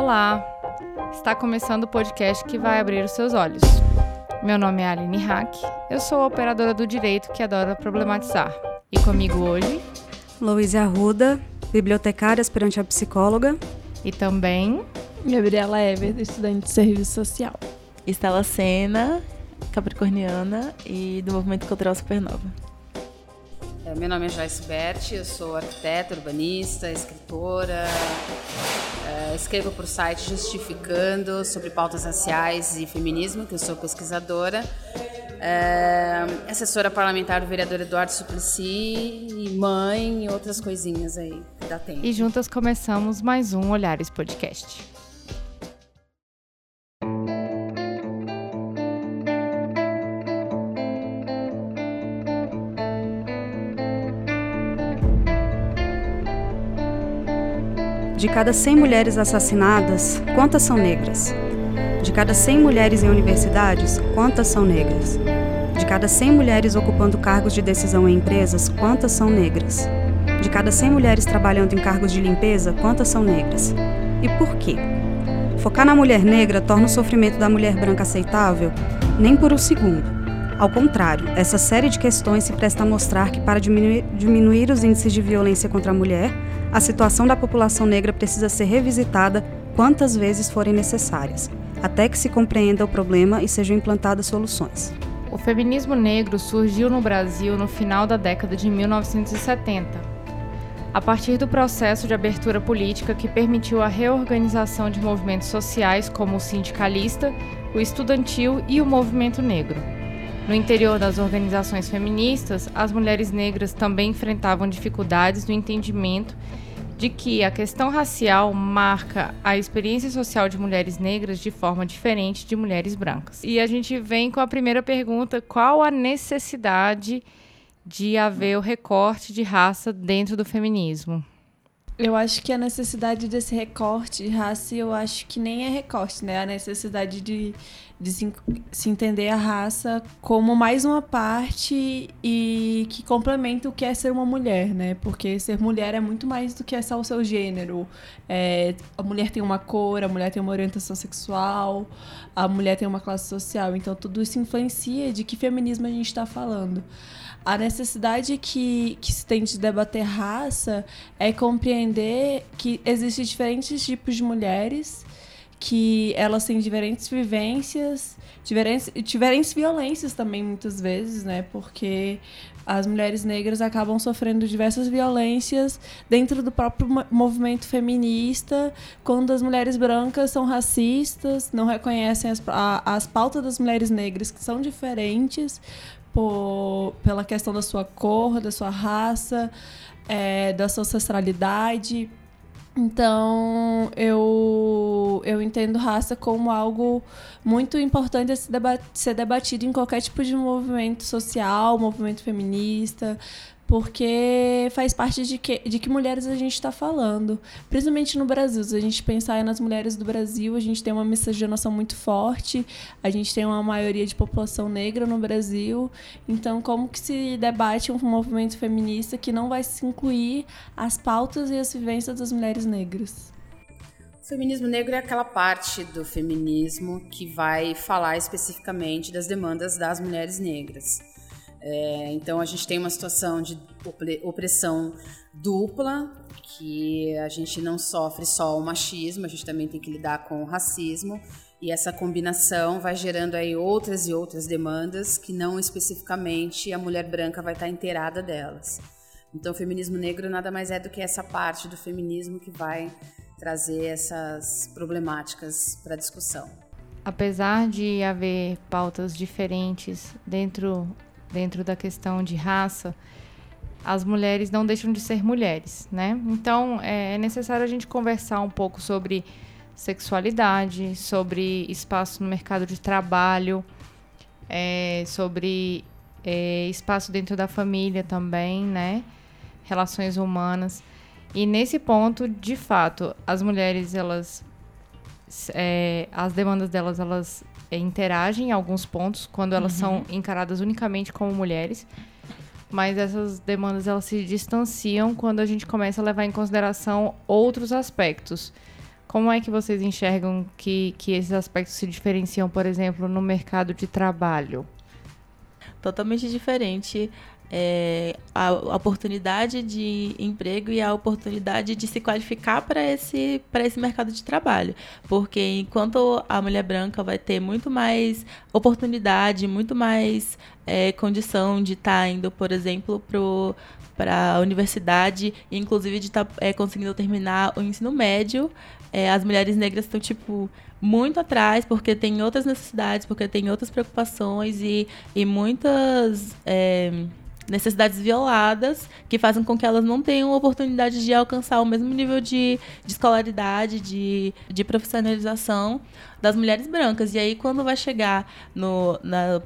Olá! Está começando o podcast que vai abrir os seus olhos. Meu nome é Aline Hack, eu sou a operadora do direito que adora problematizar. E comigo hoje, Louise Arruda, bibliotecária aspirante a psicóloga. E também Gabriela Ever, estudante de serviço social. Estela Sena, capricorniana e do Movimento Cultural Supernova. É, meu nome é Joyce Berti, eu sou arquiteta, urbanista, escritora, é, escrevo o site Justificando sobre pautas raciais e feminismo, que eu sou pesquisadora, é, assessora parlamentar do vereador Eduardo Suplicy, mãe e outras coisinhas aí que dá tempo. E juntas começamos mais um Olhares Podcast. De cada 100 mulheres assassinadas, quantas são negras? De cada 100 mulheres em universidades, quantas são negras? De cada 100 mulheres ocupando cargos de decisão em empresas, quantas são negras? De cada 100 mulheres trabalhando em cargos de limpeza, quantas são negras? E por quê? Focar na mulher negra torna o sofrimento da mulher branca aceitável? Nem por um segundo. Ao contrário, essa série de questões se presta a mostrar que, para diminuir, diminuir os índices de violência contra a mulher, a situação da população negra precisa ser revisitada quantas vezes forem necessárias, até que se compreenda o problema e sejam implantadas soluções. O feminismo negro surgiu no Brasil no final da década de 1970, a partir do processo de abertura política que permitiu a reorganização de movimentos sociais como o sindicalista, o estudantil e o movimento negro. No interior das organizações feministas, as mulheres negras também enfrentavam dificuldades no entendimento de que a questão racial marca a experiência social de mulheres negras de forma diferente de mulheres brancas. E a gente vem com a primeira pergunta: qual a necessidade de haver o recorte de raça dentro do feminismo? Eu acho que a necessidade desse recorte de raça, eu acho que nem é recorte, né? A necessidade de, de se, se, entender a raça como mais uma parte e que complementa o que é ser uma mulher, né? Porque ser mulher é muito mais do que só o seu gênero. É, a mulher tem uma cor, a mulher tem uma orientação sexual, a mulher tem uma classe social. Então, tudo isso influencia de que feminismo a gente está falando. A necessidade que, que se tem de debater raça é compreender que existem diferentes tipos de mulheres, que elas têm diferentes vivências, diferentes, diferentes violências também, muitas vezes, né? Porque as mulheres negras acabam sofrendo diversas violências dentro do próprio movimento feminista, quando as mulheres brancas são racistas, não reconhecem as, a, as pautas das mulheres negras, que são diferentes, por, pela questão da sua cor, da sua raça, é, da sua ancestralidade. Então, eu, eu entendo raça como algo muito importante a ser debatido em qualquer tipo de movimento social, movimento feminista, porque faz parte de que, de que mulheres a gente está falando. Principalmente no Brasil. Se a gente pensar nas mulheres do Brasil, a gente tem uma miscigenação muito forte, a gente tem uma maioria de população negra no Brasil. Então, como que se debate um movimento feminista que não vai se incluir as pautas e as vivências das mulheres negras? O feminismo negro é aquela parte do feminismo que vai falar especificamente das demandas das mulheres negras. É, então a gente tem uma situação de opressão dupla, que a gente não sofre só o machismo, a gente também tem que lidar com o racismo. E essa combinação vai gerando aí outras e outras demandas que não especificamente a mulher branca vai estar inteirada delas. Então o feminismo negro nada mais é do que essa parte do feminismo que vai trazer essas problemáticas para discussão. Apesar de haver pautas diferentes dentro dentro da questão de raça, as mulheres não deixam de ser mulheres, né? Então é, é necessário a gente conversar um pouco sobre sexualidade, sobre espaço no mercado de trabalho, é, sobre é, espaço dentro da família também, né? Relações humanas. E nesse ponto, de fato, as mulheres, elas, é, as demandas delas, elas interagem em alguns pontos quando elas uhum. são encaradas unicamente como mulheres, mas essas demandas elas se distanciam quando a gente começa a levar em consideração outros aspectos, Como é que vocês enxergam que, que esses aspectos se diferenciam, por exemplo, no mercado de trabalho? Totalmente diferente é, a oportunidade de emprego e a oportunidade de se qualificar para esse, esse mercado de trabalho. Porque enquanto a mulher branca vai ter muito mais oportunidade, muito mais é, condição de estar tá indo, por exemplo, para a universidade, e inclusive de estar tá, é, conseguindo terminar o ensino médio, é, as mulheres negras estão, tipo, muito atrás, porque tem outras necessidades, porque tem outras preocupações e, e muitas. Necessidades violadas que fazem com que elas não tenham oportunidade de alcançar o mesmo nível de, de escolaridade, de, de profissionalização das mulheres brancas. E aí, quando vai chegar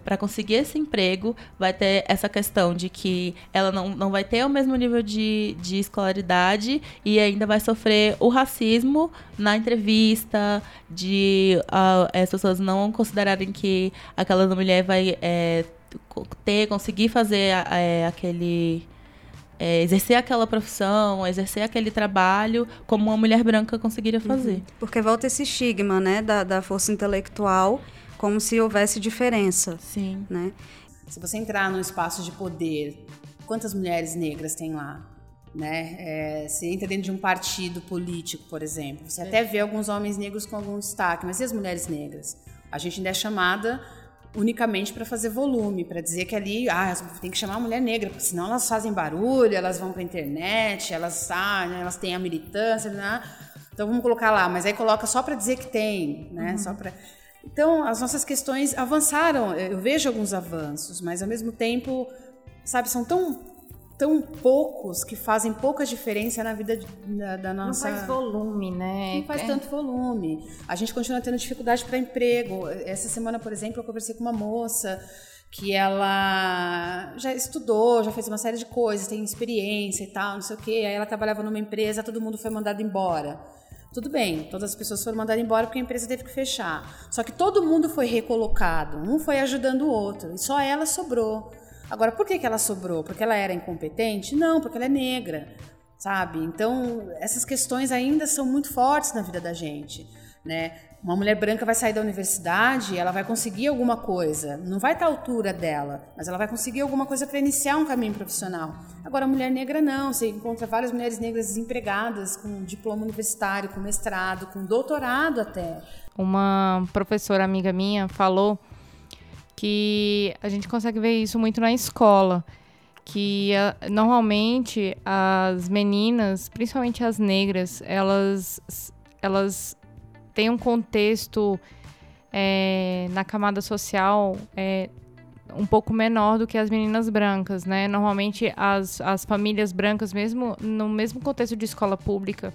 para conseguir esse emprego, vai ter essa questão de que ela não, não vai ter o mesmo nível de, de escolaridade e ainda vai sofrer o racismo na entrevista, de uh, as pessoas não considerarem que aquela mulher vai. É, ter, conseguir fazer é, aquele. É, exercer aquela profissão, exercer aquele trabalho como uma mulher branca conseguiria uhum. fazer. Uhum. Porque volta esse estigma, né, da, da força intelectual, como se houvesse diferença. Sim. Né? Se você entrar num espaço de poder, quantas mulheres negras tem lá? Né? É, você entra dentro de um partido político, por exemplo, você é. até vê alguns homens negros com algum destaque, mas e as mulheres negras? A gente ainda é chamada unicamente para fazer volume, para dizer que ali ah, tem que chamar a mulher negra, porque senão elas fazem barulho, elas vão para a internet, elas ah, elas têm a militância, né? então vamos colocar lá, mas aí coloca só para dizer que tem, né? Uhum. Só para então as nossas questões avançaram, eu vejo alguns avanços, mas ao mesmo tempo, sabe, são tão tão poucos que fazem pouca diferença na vida da, da nossa. Não faz volume, né? Não faz é. tanto volume. A gente continua tendo dificuldade para emprego. Essa semana, por exemplo, eu conversei com uma moça que ela já estudou, já fez uma série de coisas, tem experiência e tal, não sei o quê. Aí ela trabalhava numa empresa, todo mundo foi mandado embora. Tudo bem, todas as pessoas foram mandadas embora porque a empresa teve que fechar. Só que todo mundo foi recolocado, um foi ajudando o outro, e só ela sobrou. Agora, por que, que ela sobrou? Porque ela era incompetente? Não, porque ela é negra, sabe? Então, essas questões ainda são muito fortes na vida da gente, né? Uma mulher branca vai sair da universidade, ela vai conseguir alguma coisa, não vai estar à altura dela, mas ela vai conseguir alguma coisa para iniciar um caminho profissional. Agora, a mulher negra não, você encontra várias mulheres negras desempregadas, com diploma universitário, com mestrado, com doutorado até. Uma professora amiga minha falou que a gente consegue ver isso muito na escola. Que normalmente as meninas, principalmente as negras, elas, elas têm um contexto é, na camada social é, um pouco menor do que as meninas brancas, né? Normalmente as, as famílias brancas, mesmo no mesmo contexto de escola pública,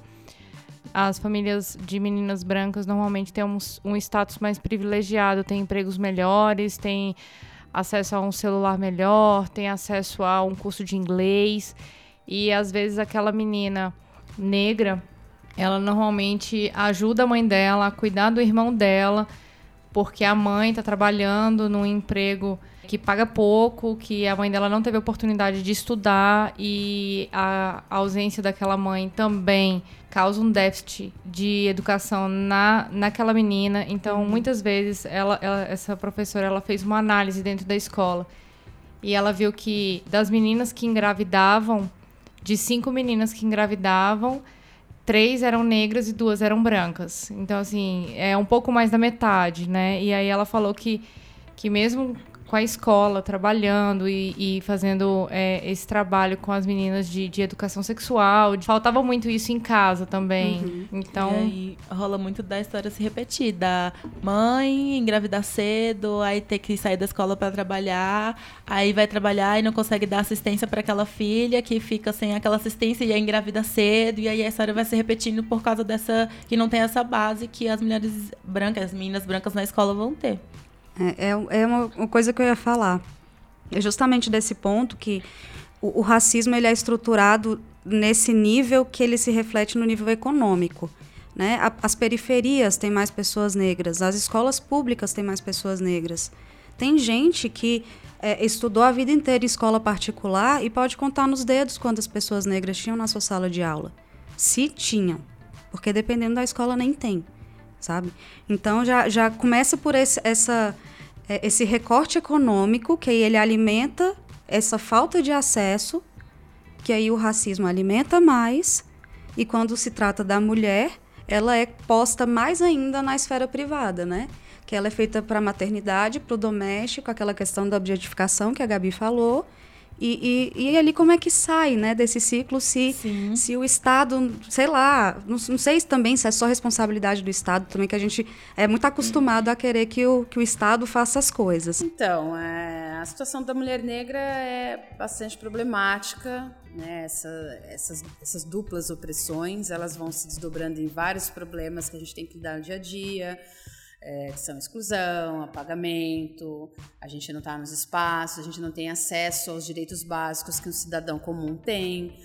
as famílias de meninas brancas normalmente têm um, um status mais privilegiado, têm empregos melhores, têm acesso a um celular melhor, têm acesso a um curso de inglês. E às vezes aquela menina negra, ela normalmente ajuda a mãe dela a cuidar do irmão dela, porque a mãe está trabalhando num emprego que paga pouco, que a mãe dela não teve oportunidade de estudar e a ausência daquela mãe também causa um déficit de educação na, naquela menina. Então, uhum. muitas vezes, ela, ela, essa professora ela fez uma análise dentro da escola e ela viu que das meninas que engravidavam, de cinco meninas que engravidavam, três eram negras e duas eram brancas. Então, assim, é um pouco mais da metade, né? E aí ela falou que, que mesmo com a escola, trabalhando e, e fazendo é, esse trabalho com as meninas de, de educação sexual. De, faltava muito isso em casa também. Uhum. Então. E aí rola muito da história se repetir: da mãe engravidar cedo, aí ter que sair da escola para trabalhar, aí vai trabalhar e não consegue dar assistência para aquela filha que fica sem aquela assistência e aí engravida cedo. E aí a história vai se repetindo por causa dessa. que não tem essa base que as mulheres brancas, as meninas brancas na escola vão ter. É, é, é uma, coisa que eu ia falar. É justamente desse ponto que o, o, racismo ele é estruturado nesse nível que ele se reflete no nível econômico. Né? As periferias têm mais pessoas negras, as escolas públicas têm mais pessoas negras. Tem gente que é, estudou a vida inteira em escola particular e pode contar nos dedos quantas pessoas negras tinham na sua sala de aula. Se tinham. porque dependendo da escola nem tem, sabe? Então já, já começa por esse, essa, é, esse recorte econômico que ele alimenta essa falta de acesso, que aí o racismo alimenta mais, e quando se trata da mulher, ela é posta mais ainda na esfera privada, né? Que ela é feita para a maternidade, para o doméstico, aquela questão da objetificação que a Gabi falou, e, e, e, ali como é que sai né, desse ciclo se, se o Estado, sei lá, não, não, sei também se é só responsabilidade do Estado também, que a gente é muito acostumado a querer que o, que o Estado faça as coisas. Então, é, a situação da mulher negra é bastante problemática, né? Essa, essas, essas duplas opressões, elas vão se desdobrando em vários problemas que a gente tem que lidar no dia a dia, é, que são exclusão, apagamento, a gente não está nos espaços, a gente não tem acesso aos direitos básicos que um cidadão comum tem,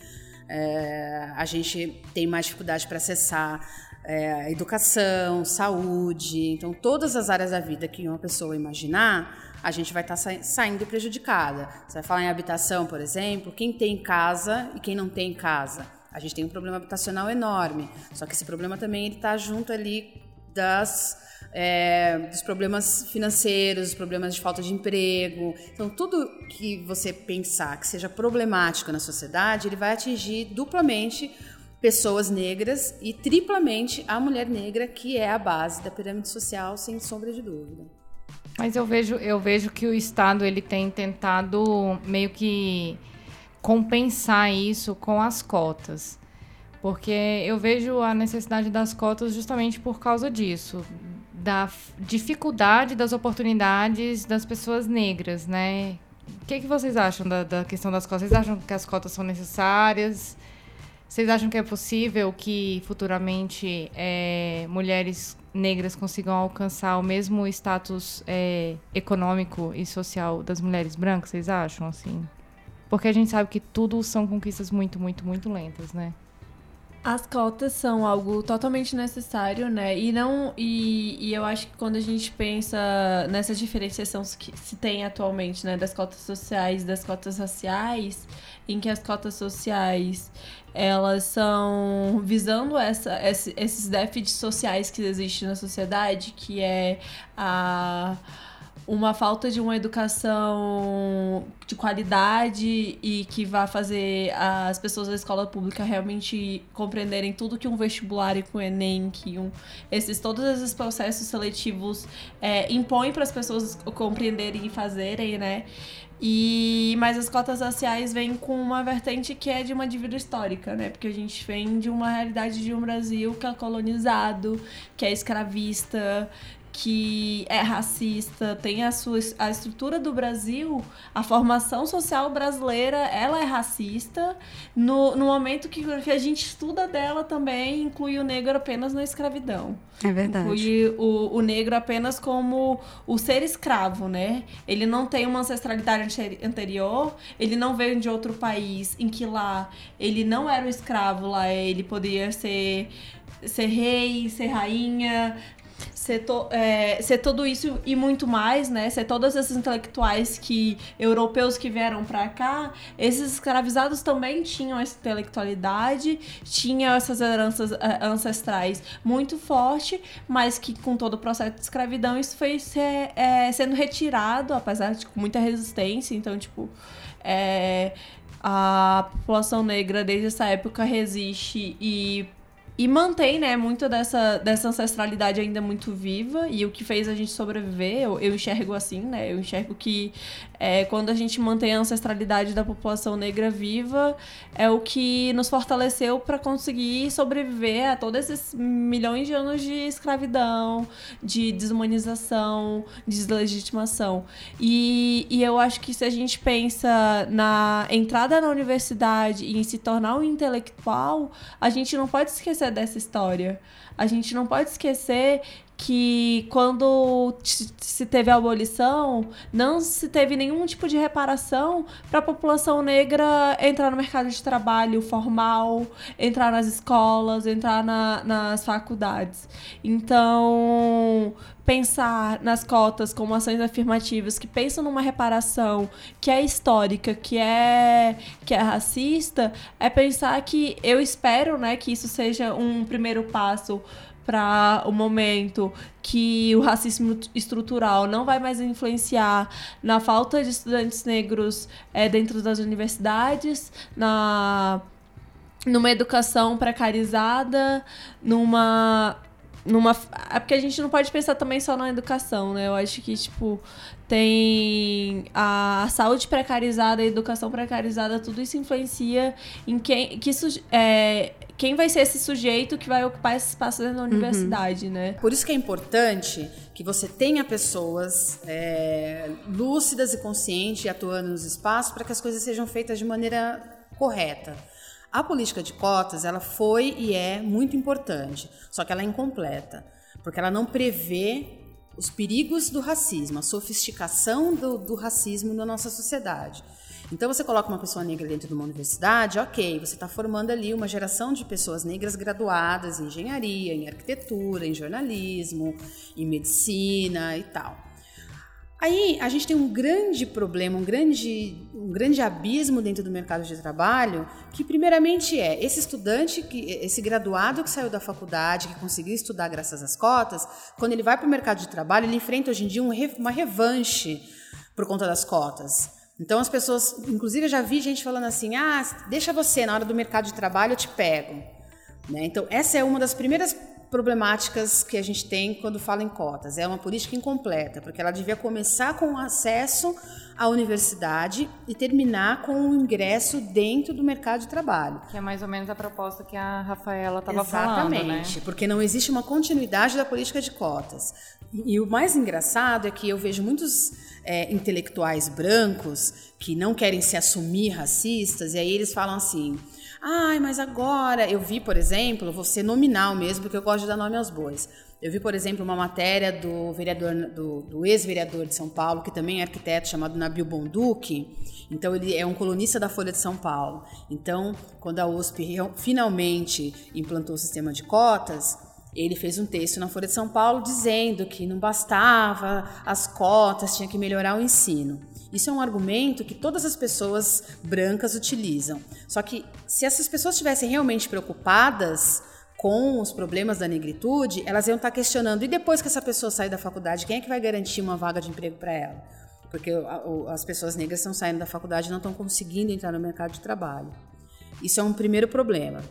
é, a gente tem mais dificuldade para acessar é, educação, saúde, então todas as áreas da vida que uma pessoa imaginar, a gente vai estar tá saindo prejudicada. Você vai falar em habitação, por exemplo, quem tem casa e quem não tem casa. A gente tem um problema habitacional enorme, só que esse problema também está junto ali das é, dos problemas financeiros, dos problemas de falta de emprego. Então, tudo que você pensar que seja problemático na sociedade, ele vai atingir duplamente pessoas negras e triplamente a mulher negra, que é a base da pirâmide social, sem sombra de dúvida. Mas eu vejo, eu vejo que o Estado ele tem tentado meio que compensar isso com as cotas. Porque eu vejo a necessidade das cotas justamente por causa disso da dificuldade das oportunidades das pessoas negras, né? O que, que vocês acham da, da questão das cotas? Vocês acham que as cotas são necessárias? Vocês acham que é possível que futuramente é, mulheres negras consigam alcançar o mesmo status é, econômico e social das mulheres brancas? Vocês acham assim? Porque a gente sabe que tudo são conquistas muito, muito, muito lentas, né? As cotas são algo totalmente necessário, né? E não e, e eu acho que quando a gente pensa nessa diferenciação que se tem atualmente, né, das cotas sociais, das cotas raciais, em que as cotas sociais elas são visando essa, esses déficits sociais que existem na sociedade, que é a uma falta de uma educação de qualidade e que vá fazer as pessoas da escola pública realmente compreenderem tudo que um vestibular e que o Enem, que um, esses, todos esses processos seletivos é, impõem para as pessoas compreenderem e fazerem, né? E, mas as cotas raciais vêm com uma vertente que é de uma dívida histórica, né? Porque a gente vem de uma realidade de um Brasil que é colonizado, que é escravista, que é racista, tem a sua a estrutura do Brasil, a formação social brasileira, ela é racista. No, no momento que, que a gente estuda dela também, inclui o negro apenas na escravidão. É verdade. Inclui o, o negro apenas como o ser escravo, né? Ele não tem uma ancestralidade anterior, ele não veio de outro país em que lá ele não era o escravo, lá ele poderia ser ser rei, ser rainha, ser, to, é, ser tudo isso e muito mais, né? Ser todos esses intelectuais que europeus que vieram para cá, esses escravizados também tinham essa intelectualidade, tinham essas heranças é, ancestrais muito forte, mas que com todo o processo de escravidão isso foi ser, é, sendo retirado, apesar de com muita resistência. Então, tipo, é, a população negra desde essa época resiste e e mantém, né, muito dessa, dessa ancestralidade ainda muito viva e o que fez a gente sobreviver, eu, eu enxergo assim, né, eu enxergo que é, quando a gente mantém a ancestralidade da população negra viva, é o que nos fortaleceu para conseguir sobreviver a todos esses milhões de anos de escravidão, de desumanização, de deslegitimação. E, e eu acho que se a gente pensa na entrada na universidade e em se tornar um intelectual, a gente não pode esquecer dessa história. A gente não pode esquecer que quando se teve a abolição, não se teve nenhum tipo de reparação para a população negra entrar no mercado de trabalho formal, entrar nas escolas, entrar na, nas faculdades. Então, pensar nas cotas como ações afirmativas que pensam numa reparação que é histórica, que é que é racista, é pensar que eu espero, né, que isso seja um primeiro passo para o momento que o racismo estrutural não vai mais influenciar na falta de estudantes negros é, dentro das universidades, na numa educação precarizada, numa numa é porque a gente não pode pensar também só na educação, né? Eu acho que tipo tem a saúde precarizada, a educação precarizada, tudo isso influencia em quem que isso é, quem vai ser esse sujeito que vai ocupar esse espaço dentro da uhum. universidade, né? Por isso que é importante que você tenha pessoas é, lúcidas e conscientes atuando nos espaços para que as coisas sejam feitas de maneira correta. A política de cotas, ela foi e é muito importante, só que ela é incompleta, porque ela não prevê os perigos do racismo, a sofisticação do, do racismo na nossa sociedade. Então você coloca uma pessoa negra dentro de uma universidade, ok, você está formando ali uma geração de pessoas negras graduadas em engenharia, em arquitetura, em jornalismo, em medicina e tal. Aí a gente tem um grande problema, um grande, um grande abismo dentro do mercado de trabalho, que primeiramente é esse estudante, que, esse graduado que saiu da faculdade, que conseguiu estudar graças às cotas, quando ele vai para o mercado de trabalho, ele enfrenta hoje em dia uma revanche por conta das cotas. Então as pessoas, inclusive eu já vi gente falando assim: ah, deixa você, na hora do mercado de trabalho eu te pego. Né? Então, essa é uma das primeiras problemáticas que a gente tem quando fala em cotas. É uma política incompleta, porque ela devia começar com o acesso à universidade e terminar com o ingresso dentro do mercado de trabalho. Que é mais ou menos a proposta que a Rafaela estava falando, né? Exatamente, porque não existe uma continuidade da política de cotas. E, e o mais engraçado é que eu vejo muitos é, intelectuais brancos que não querem se assumir racistas, e aí eles falam assim: Ai, mas agora. Eu vi, por exemplo, vou ser nominal mesmo, porque eu gosto de dar nome aos bois. Eu vi, por exemplo, uma matéria do vereador, do, do ex-vereador de São Paulo, que também é arquiteto, chamado Nabil Bonduque. Então, ele é um colunista da Folha de São Paulo. Então, quando a USP finalmente implantou o sistema de cotas, ele fez um texto na Folha de São Paulo dizendo que não bastava as cotas, tinha que melhorar o ensino. Isso é um argumento que todas as pessoas brancas utilizam. Só que se essas pessoas estivessem realmente preocupadas com os problemas da negritude, elas iam estar questionando: e depois que essa pessoa sair da faculdade, quem é que vai garantir uma vaga de emprego para ela? Porque as pessoas negras estão saindo da faculdade e não estão conseguindo entrar no mercado de trabalho. Isso é um primeiro problema.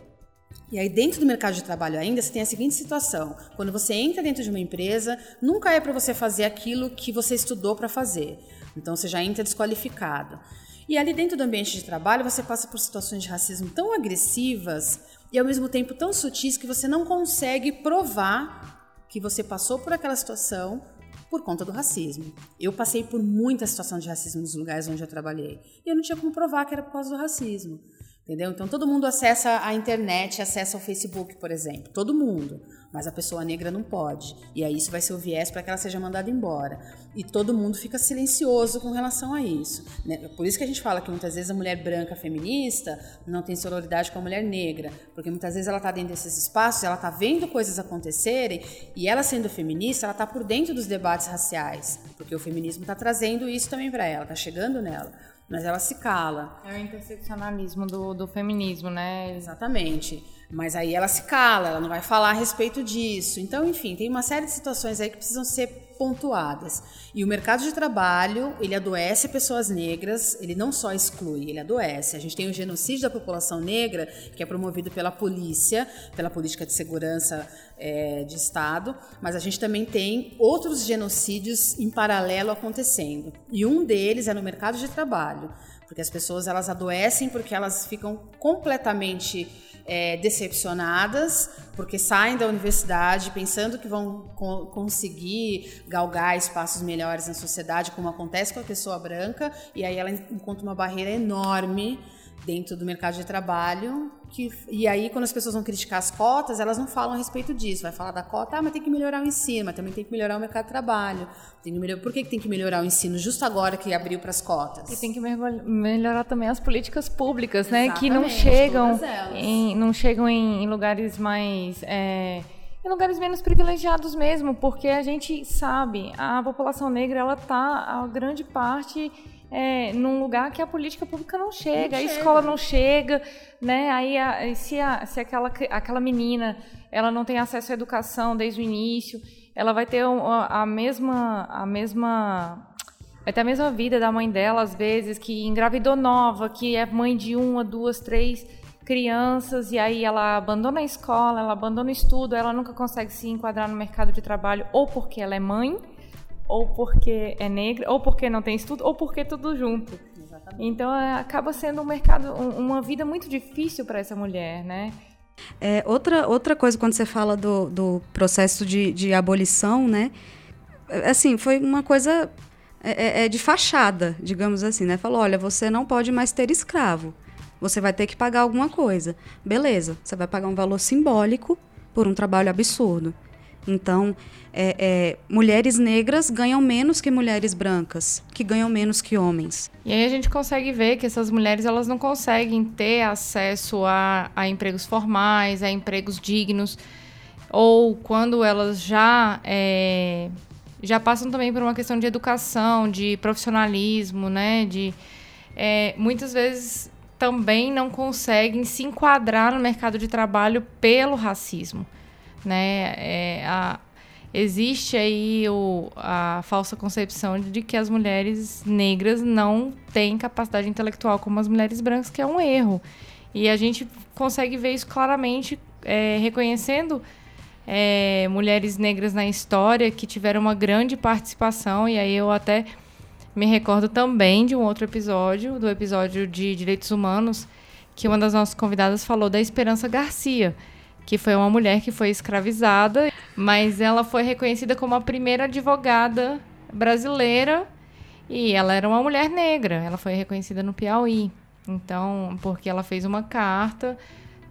E aí, dentro do mercado de trabalho ainda, você tem a seguinte situação: quando você entra dentro de uma empresa, nunca é para você fazer aquilo que você estudou para fazer. Então, você já entra desqualificado. E ali dentro do ambiente de trabalho, você passa por situações de racismo tão agressivas e ao mesmo tempo tão sutis que você não consegue provar que você passou por aquela situação por conta do racismo. Eu passei por muita situação de racismo nos lugares onde eu trabalhei e eu não tinha como provar que era por causa do racismo. Entendeu? Então todo mundo acessa a internet, acessa o Facebook, por exemplo. Todo mundo. Mas a pessoa negra não pode. E aí isso vai ser o viés para que ela seja mandada embora. E todo mundo fica silencioso com relação a isso. Né? Por isso que a gente fala que muitas vezes a mulher branca feminista não tem sororidade com a mulher negra. Porque muitas vezes ela está dentro desses espaços, ela está vendo coisas acontecerem, e ela sendo feminista, ela está por dentro dos debates raciais. Porque o feminismo está trazendo isso também para ela, está chegando nela mas ela se cala. É o interseccionalismo do, do feminismo, né? Exatamente. Mas aí ela se cala, ela não vai falar a respeito disso. Então, enfim, tem uma série de situações aí que precisam ser pontuadas. E o mercado de trabalho, ele adoece pessoas negras, ele não só exclui, ele adoece. A gente tem o genocídio da população negra, que é promovido pela polícia, pela política de segurança é, de Estado, mas a gente também tem outros genocídios em paralelo acontecendo. E um deles é no mercado de trabalho, porque as pessoas elas adoecem porque elas ficam completamente é, decepcionadas, porque saem da universidade pensando que vão co conseguir galgar espaços melhores na sociedade, como acontece com a pessoa branca, e aí ela encontra uma barreira enorme dentro do mercado de trabalho. Que, e aí, quando as pessoas vão criticar as cotas, elas não falam a respeito disso. Vai falar da cota, ah, mas tem que melhorar o ensino, mas também tem que melhorar o mercado de trabalho. Tem que melhorar, por que, que tem que melhorar o ensino justo agora que abriu para as cotas? E tem que melhorar também as políticas públicas, né? Que não chegam, em, não chegam em, lugares mais. É, em lugares menos privilegiados mesmo, porque a gente sabe, a população negra ela tá a grande parte é, num lugar que a política pública não chega, não a escola não chega, né? Aí a, se, a, se aquela, aquela menina ela não tem acesso à educação desde o início, ela vai ter a, a mesma a mesma vai ter a mesma vida da mãe dela às vezes que engravidou nova, que é mãe de uma, duas, três crianças e aí ela abandona a escola, ela abandona o estudo, ela nunca consegue se enquadrar no mercado de trabalho ou porque ela é mãe ou porque é negra, ou porque não tem estudo, ou porque tudo junto. Exatamente. Então é, acaba sendo um mercado, um, uma vida muito difícil para essa mulher, né? É, outra, outra coisa, quando você fala do, do processo de, de abolição, né? É, assim, foi uma coisa é, é, é, de fachada, digamos assim, né? Falou, olha, você não pode mais ter escravo. Você vai ter que pagar alguma coisa. Beleza, você vai pagar um valor simbólico por um trabalho absurdo. Então, é, é, mulheres negras ganham menos que mulheres brancas, que ganham menos que homens. E aí a gente consegue ver que essas mulheres elas não conseguem ter acesso a, a empregos formais, a empregos dignos, ou quando elas já é, já passam também por uma questão de educação, de profissionalismo, né? De é, muitas vezes também não conseguem se enquadrar no mercado de trabalho pelo racismo, né? É, a, existe aí o, a falsa concepção de que as mulheres negras não têm capacidade intelectual como as mulheres brancas, que é um erro. E a gente consegue ver isso claramente é, reconhecendo é, mulheres negras na história que tiveram uma grande participação, e aí eu até me recordo também de um outro episódio, do episódio de Direitos Humanos, que uma das nossas convidadas falou da Esperança Garcia, que foi uma mulher que foi escravizada, mas ela foi reconhecida como a primeira advogada brasileira e ela era uma mulher negra. Ela foi reconhecida no Piauí. Então, porque ela fez uma carta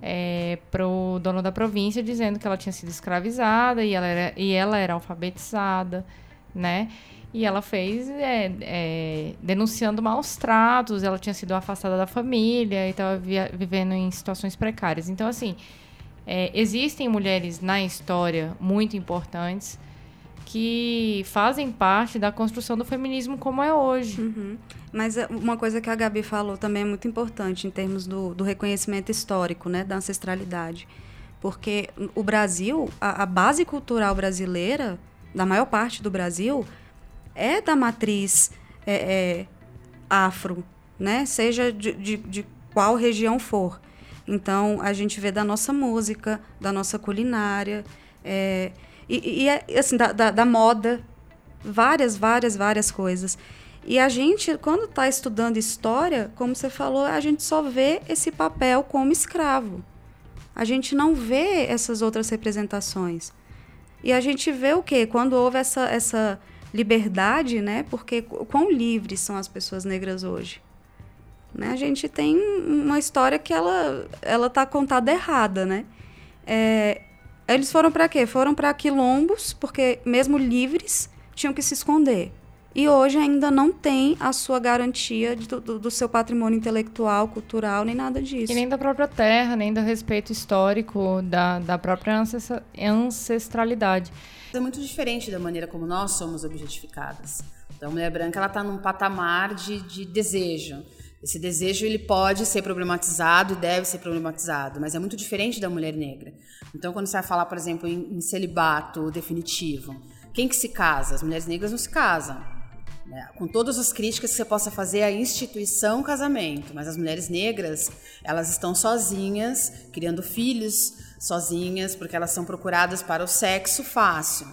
é, o dono da província dizendo que ela tinha sido escravizada e ela era, e ela era alfabetizada, né? E ela fez é, é, denunciando maus tratos, ela tinha sido afastada da família e estava vivendo em situações precárias. Então, assim, é, existem mulheres na história muito importantes que fazem parte da construção do feminismo como é hoje. Uhum. Mas é, uma coisa que a Gabi falou também é muito importante em termos do, do reconhecimento histórico, né, da ancestralidade. Porque o Brasil, a, a, base cultural brasileira, da maior parte do Brasil, é da matriz é, é, afro, né? seja de, de, de qual região for. Então, a gente vê da nossa música, da nossa culinária, é, e, e, é, assim, da, da, da, moda, várias, várias, várias coisas. E a gente, quando está estudando história, como você falou, a gente só vê esse papel como escravo. A gente não vê essas outras representações. E a gente vê o quê? Quando houve essa, essa liberdade, né? Porque quão livres são as pessoas negras hoje? Né? A gente tem uma história que ela ela está contada errada, né? É, eles foram para quê? Foram para quilombos, porque mesmo livres tinham que se esconder. E hoje ainda não tem a sua garantia do, do, do, seu patrimônio intelectual, cultural, nem nada disso. E nem da própria terra, nem do respeito histórico, da, da própria ancestralidade. É muito diferente da maneira como nós somos objetificadas. Então, a mulher branca ela está num patamar de, de desejo. Esse desejo ele pode ser problematizado e deve ser problematizado, mas é muito diferente da mulher negra. Então, quando você vai falar, por exemplo, em, celibato definitivo, quem que se casa? As mulheres negras não se casam. Né? Com todas as críticas que você possa fazer à instituição casamento, mas as mulheres negras, elas estão sozinhas, criando filhos sozinhas, porque elas são procuradas para o sexo fácil.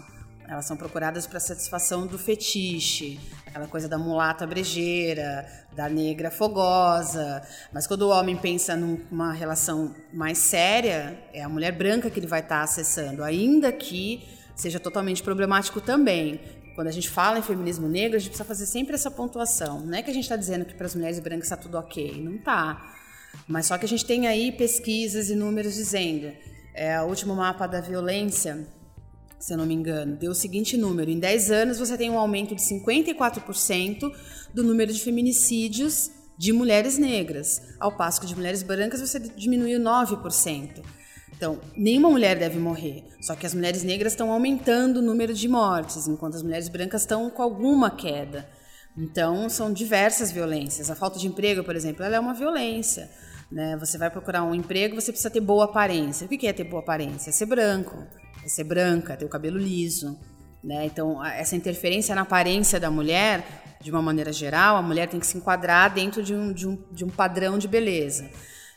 Elas são procuradas para satisfação do fetiche, aquela coisa da mulata brejeira, da negra fogosa. Mas quando o homem pensa numa relação mais séria, é a mulher branca que ele vai estar tá acessando, ainda que seja totalmente problemático também. Quando a gente fala em feminismo negro, a gente precisa fazer sempre essa pontuação. Não é que a gente está dizendo que para as mulheres brancas está tudo ok, não está. Mas só que a gente tem aí pesquisas e números dizendo, é, o último mapa da violência, se eu não me engano, deu o seguinte número: em 10 anos você tem um aumento de 54% do número de feminicídios de mulheres negras, ao passo que de mulheres brancas você diminuiu 9%. Então, nenhuma mulher deve morrer. Só que as mulheres negras estão aumentando o número de mortes, enquanto as mulheres brancas estão com alguma queda. Então, são diversas violências. A falta de emprego, por exemplo, ela é uma violência. Né? Você vai procurar um emprego, você precisa ter boa aparência. O que é ter boa aparência? É ser branco, é ser branca, ter o cabelo liso. Né? Então, essa interferência na aparência da mulher, de uma maneira geral, a mulher tem que se enquadrar dentro de um, de um, de um padrão de beleza.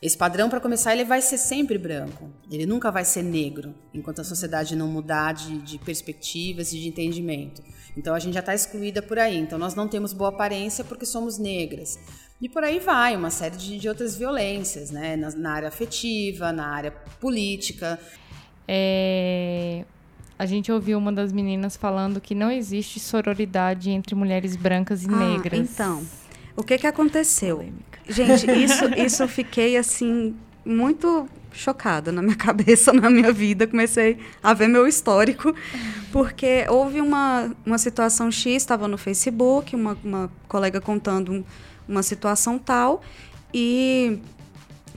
Esse padrão, para começar, ele vai ser sempre branco. Ele nunca vai ser negro, enquanto a sociedade não mudar de, de perspectivas e de entendimento. Então a gente já está excluída por aí. Então nós não temos boa aparência porque somos negras. E por aí vai, uma série de, de outras violências, né? Na, na, área afetiva, na área política. É... A gente ouviu uma das meninas falando que não existe sororidade entre mulheres brancas e ah, negras. Então, o que, que aconteceu? Polêmica. Gente, isso, isso eu fiquei assim, muito chocada na minha cabeça, na minha vida. Comecei a ver meu histórico, porque houve uma, uma situação X, estava no Facebook, uma, uma colega contando um, uma situação tal, e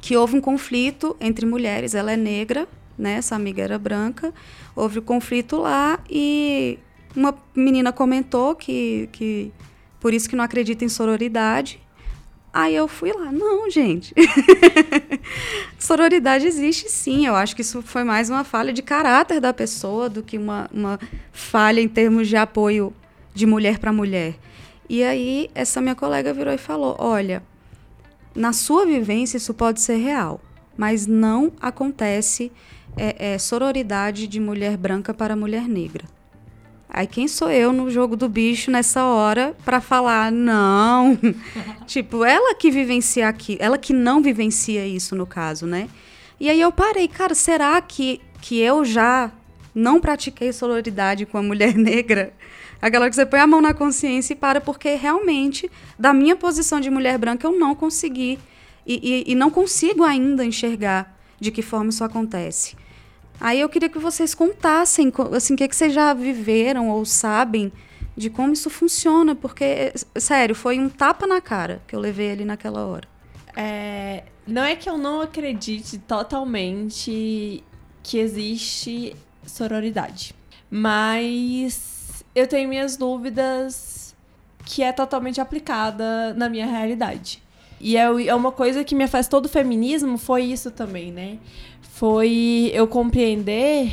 que houve um conflito entre mulheres. Ela é negra, né? Essa amiga era branca. Houve um conflito lá e uma menina comentou que, que por isso que não acredita em sororidade. Aí eu fui lá, não, gente. Sororidade existe sim. Eu acho que isso foi mais uma falha de caráter da pessoa do que uma, uma falha em termos de apoio de mulher para mulher. E aí, essa minha colega virou e falou: Olha, na sua vivência isso pode ser real, mas não acontece é, é, sororidade de mulher branca para mulher negra. Aí quem sou eu no jogo do bicho nessa hora para falar não? tipo, ela que vivencia aqui, ela que não vivencia isso no caso, né? E aí eu parei, cara, será que que eu já não pratiquei sororidade com a mulher negra? Aquela que você põe a mão na consciência e para, porque realmente, da minha posição de mulher branca, eu não consegui e, e, e não consigo ainda enxergar de que forma isso acontece. Aí eu queria que vocês contassem, assim, o que, é que vocês já viveram ou sabem de como isso funciona, porque, sério, foi um tapa na cara que eu levei ali naquela hora. É, não é que eu não acredite totalmente que existe sororidade, mas eu tenho minhas dúvidas que é totalmente aplicada na minha realidade. E é, é uma coisa que me afastou do feminismo, foi isso também, né? Foi eu compreender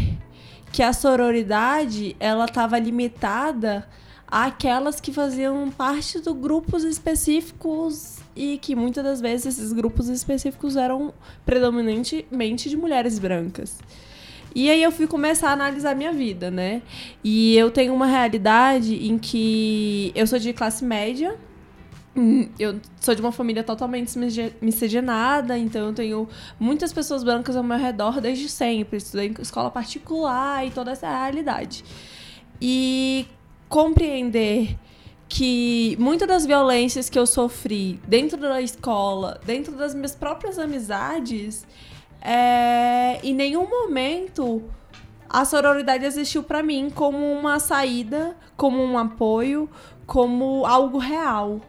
que a sororidade ela estava limitada àquelas que faziam parte de grupos específicos e que muitas das vezes esses grupos específicos eram predominantemente de mulheres brancas. E aí eu fui começar a analisar minha vida, né? E eu tenho uma realidade em que eu sou de classe média, eu sou de uma família totalmente miscigenada, então eu tenho muitas pessoas brancas ao meu redor desde sempre. Estudei em escola particular e toda essa realidade. E compreender que muitas das violências que eu sofri dentro da escola, dentro das minhas próprias amizades, é, em nenhum momento a sororidade existiu para mim como uma saída, como um apoio, como algo real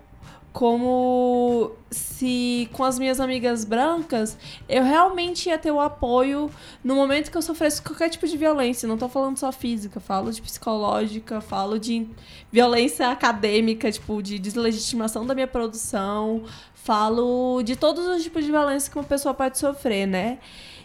como se com as minhas amigas brancas eu realmente ia ter o apoio no momento que eu sofresse qualquer tipo de violência. Não tô falando só física, falo de psicológica, falo de violência acadêmica, tipo, de deslegitimação da minha produção, falo de todos os tipos de violência que uma pessoa pode sofrer, né?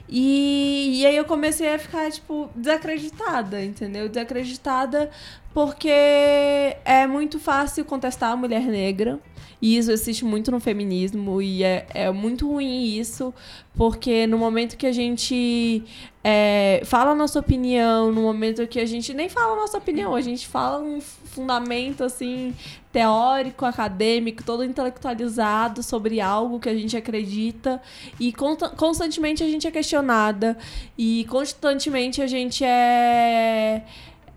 E, e aí eu comecei a ficar, tipo, desacreditada, entendeu? Desacreditada porque é muito fácil contestar a mulher negra. E isso existe muito no feminismo e é, é muito ruim isso, porque no momento que a gente é, fala a nossa opinião, no momento que a gente nem fala a nossa opinião, a gente fala um fundamento assim teórico, acadêmico, todo intelectualizado sobre algo que a gente acredita. E constantemente a gente é questionada. E constantemente a gente é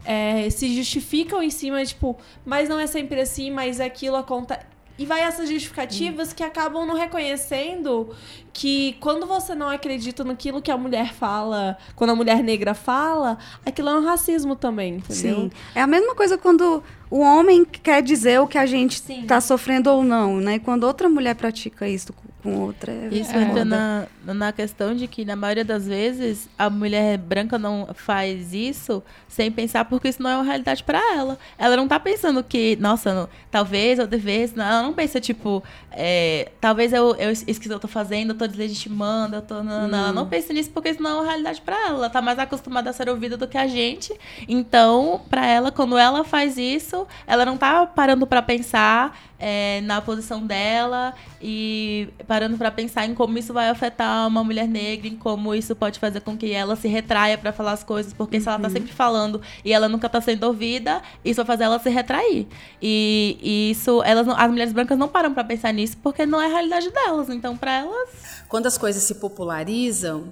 é, se justificam em cima, tipo, mas não é sempre assim, mas aquilo acontece E vai essas justificativas que acabam não reconhecendo que quando você não acredita naquilo que a mulher fala, quando a mulher negra fala, aquilo é um racismo também, entendeu? Sim. É a mesma coisa quando o homem quer dizer o que a gente está sofrendo ou não, né? E quando outra mulher pratica isso com outra. É isso entra na, na questão de que, na maioria das vezes, a mulher branca não faz isso sem pensar, porque isso não é uma realidade para ela. Ela não tá pensando que, nossa, não, talvez eu devesse. Não, ela não pensa, tipo, é, talvez eu, eu, isso que eu tô fazendo, eu tô deslegitimando, eu tô. Não, não. Ela não pensa nisso porque isso não é uma realidade para ela. Ela tá mais acostumada a ser ouvida do que a gente. Então, para ela, quando ela faz isso, ela não tá parando para pensar é, na posição dela e parando para pensar em como isso vai afetar uma mulher negra, em como isso pode fazer com que ela se retraia para falar as coisas, porque uhum. se ela tá uhum. sempre falando e ela nunca tá sendo ouvida, isso vai fazer ela se retrair. E, e isso, elas não, as mulheres brancas não param para pensar nisso porque não é a realidade delas. Então, para elas. Quando as coisas se popularizam,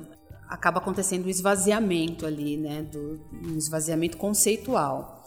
acaba acontecendo um esvaziamento ali, né? Do, um esvaziamento conceitual.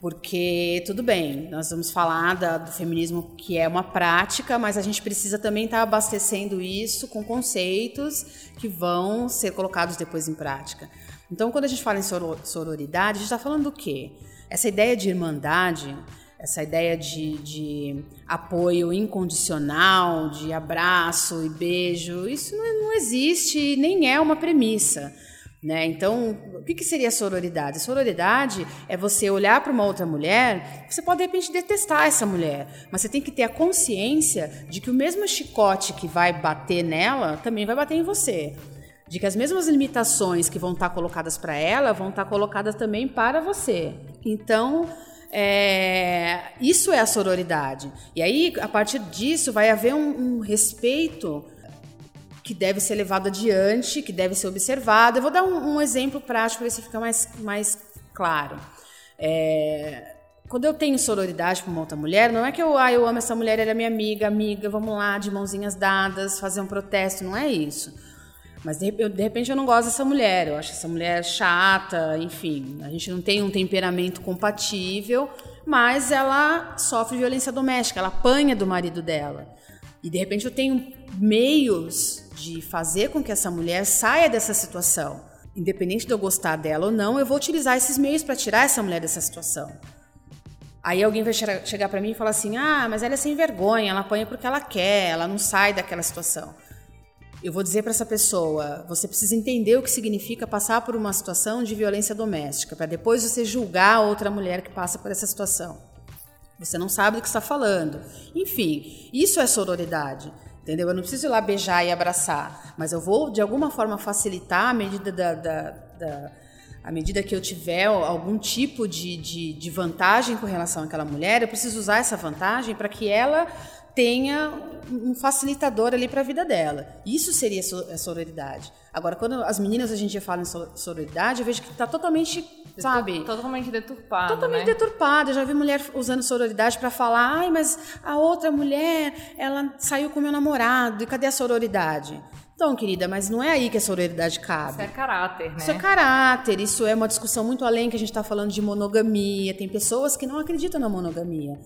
Porque, tudo bem, nós vamos falar da, do feminismo que é uma prática, mas a gente precisa também estar tá abastecendo isso com conceitos que vão ser colocados depois em prática. Então, quando a gente fala em sororidade, a gente está falando do quê? Essa ideia de irmandade, essa ideia de, de apoio incondicional, de abraço e beijo, isso não, não existe, nem é uma premissa. Né? Então, o que, que seria sororidade? Sororidade é você olhar para uma outra mulher, você pode de repente detestar essa mulher, mas você tem que ter a consciência de que o mesmo chicote que vai bater nela também vai bater em você. De que as mesmas limitações que vão estar colocadas para ela vão estar colocadas também para você. Então, é, isso é a sororidade. E aí, a partir disso, vai haver um, um respeito que deve ser levado adiante, que deve ser observado. Eu vou dar um, um exemplo prático para ver se fica mais, mais claro. É, quando eu tenho sororidade com uma outra mulher, não é que eu, ah, eu amo essa mulher, ela é minha amiga, amiga, vamos lá, de mãozinhas dadas, fazer um protesto, não é isso. Mas de, de repente eu não gosto dessa mulher, eu acho essa mulher chata, enfim, a gente não tem um temperamento compatível, mas ela sofre violência doméstica, ela apanha do marido dela. E de repente eu tenho meios de fazer com que essa mulher saia dessa situação. Independente de eu gostar dela ou não, eu vou utilizar esses meios para tirar essa mulher dessa situação. Aí alguém vai chegar para mim e falar assim: ah, mas ela é sem vergonha, ela apanha porque ela quer, ela não sai daquela situação. Eu vou dizer para essa pessoa: você precisa entender o que significa passar por uma situação de violência doméstica, para depois você julgar outra mulher que passa por essa situação. Você não sabe do que está falando. Enfim, isso é sororidade entendeu? Eu não preciso ir lá beijar e abraçar, mas eu vou de alguma forma facilitar à medida da, da, da à medida que eu tiver algum tipo de, de, de, vantagem com relação àquela mulher, eu preciso usar essa vantagem para que ela tenha um facilitador ali para a vida dela. Isso seria sororidade. Agora, quando as meninas hoje em dia falam em sororidade, eu vejo que está totalmente, sabe? Totalmente deturpada. Totalmente né? deturpada. Eu já vi mulher usando sororidade para falar, ai, mas a outra mulher, ela saiu com meu namorado, e cadê a sororidade? Então, querida, mas não é aí que a sororidade cabe. Isso é caráter, né? Isso é caráter, isso é uma discussão muito além que a gente está falando de monogamia. Tem pessoas que não acreditam na monogamia.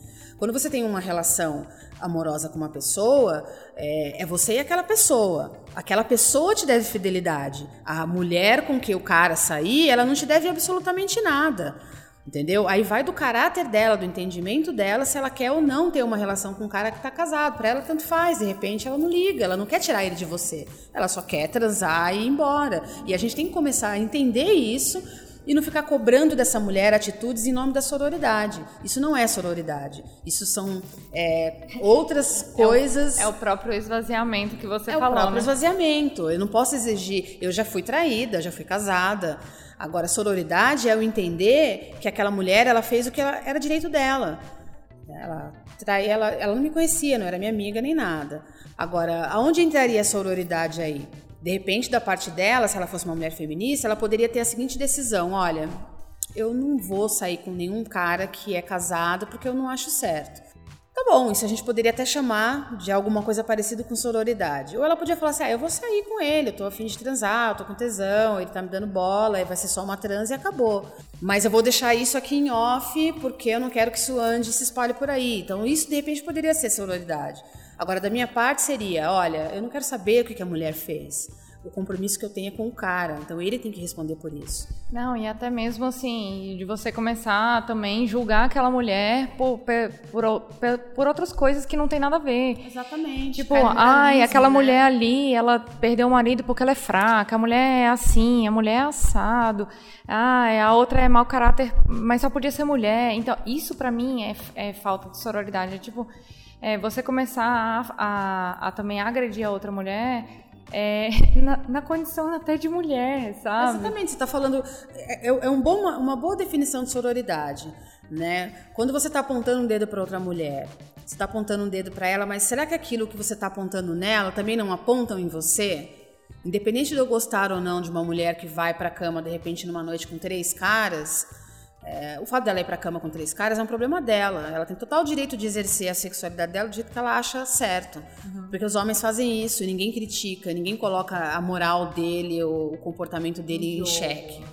Quando você tem uma relação amorosa com uma pessoa, é, é, você e aquela pessoa. Aquela pessoa te deve fidelidade. A mulher com que o cara sair, ela não te deve absolutamente nada. Entendeu? Aí vai do caráter dela, do entendimento dela, se ela quer ou não ter uma relação com um cara que está casado. Para ela, tanto faz. De repente, ela não liga, ela não quer tirar ele de você. Ela só quer transar e ir embora. E a gente tem que começar a entender isso e não ficar cobrando dessa mulher atitudes em nome da sororidade. Isso não é sororidade. Isso são é, outras coisas. É o, é o, próprio esvaziamento que você é falou. É o próprio né? esvaziamento. Eu não posso exigir. Eu já fui traída, já fui casada. Agora, sororidade é eu entender que aquela mulher ela fez o que ela, era direito dela. Ela, trai, ela, ela não me conhecia, não era minha amiga nem nada. Agora, aonde entraria a sororidade aí? De repente, da parte dela, se ela fosse uma mulher feminista, ela poderia ter a seguinte decisão: olha, eu não vou sair com nenhum cara que é casado porque eu não acho certo. Tá bom, isso a gente poderia até chamar de alguma coisa parecida com sororidade. Ou ela podia falar assim: ah, eu vou sair com ele, eu tô afim de transar, eu tô com tesão, ele tá me dando bola, vai ser só uma trans e acabou. Mas eu vou deixar isso aqui em off porque eu não quero que isso ande e se espalhe por aí. Então, isso de repente poderia ser sororidade. Agora, da minha parte seria: olha, eu não quero saber o que a mulher fez o compromisso que eu tenho é com o cara. Então ele tem que responder por isso. Não, e até mesmo assim, de você começar também julgar aquela mulher por, por, por, por outras coisas que não tem nada a ver. Exatamente. Tipo, ai, aquela né? mulher ali, ela perdeu o marido porque ela é fraca, a mulher é assim, a mulher é assado, ai, a outra é mau caráter, mas só podia ser mulher. Então, isso para mim é, é falta de sororidade. É tipo, é, você começar a, a, a também agredir a outra mulher é, na, na, condição até de mulher, sabe? Exatamente, você está falando. É, é, é um bom, uma boa definição de sororidade. Né? Quando você está apontando um dedo para outra mulher, você está apontando um dedo para ela, mas será que aquilo que você está apontando nela também não apontam em você? Independente de eu gostar ou não de uma mulher que vai para a cama de repente numa noite com três caras, é, o fato dela ir para a cama com três caras é um problema dela. Ela tem total direito de exercer a sexualidade dela do jeito que ela acha certo. Uhum. Porque os homens fazem isso, e ninguém critica, ninguém coloca a moral dele ou o comportamento dele em xeque.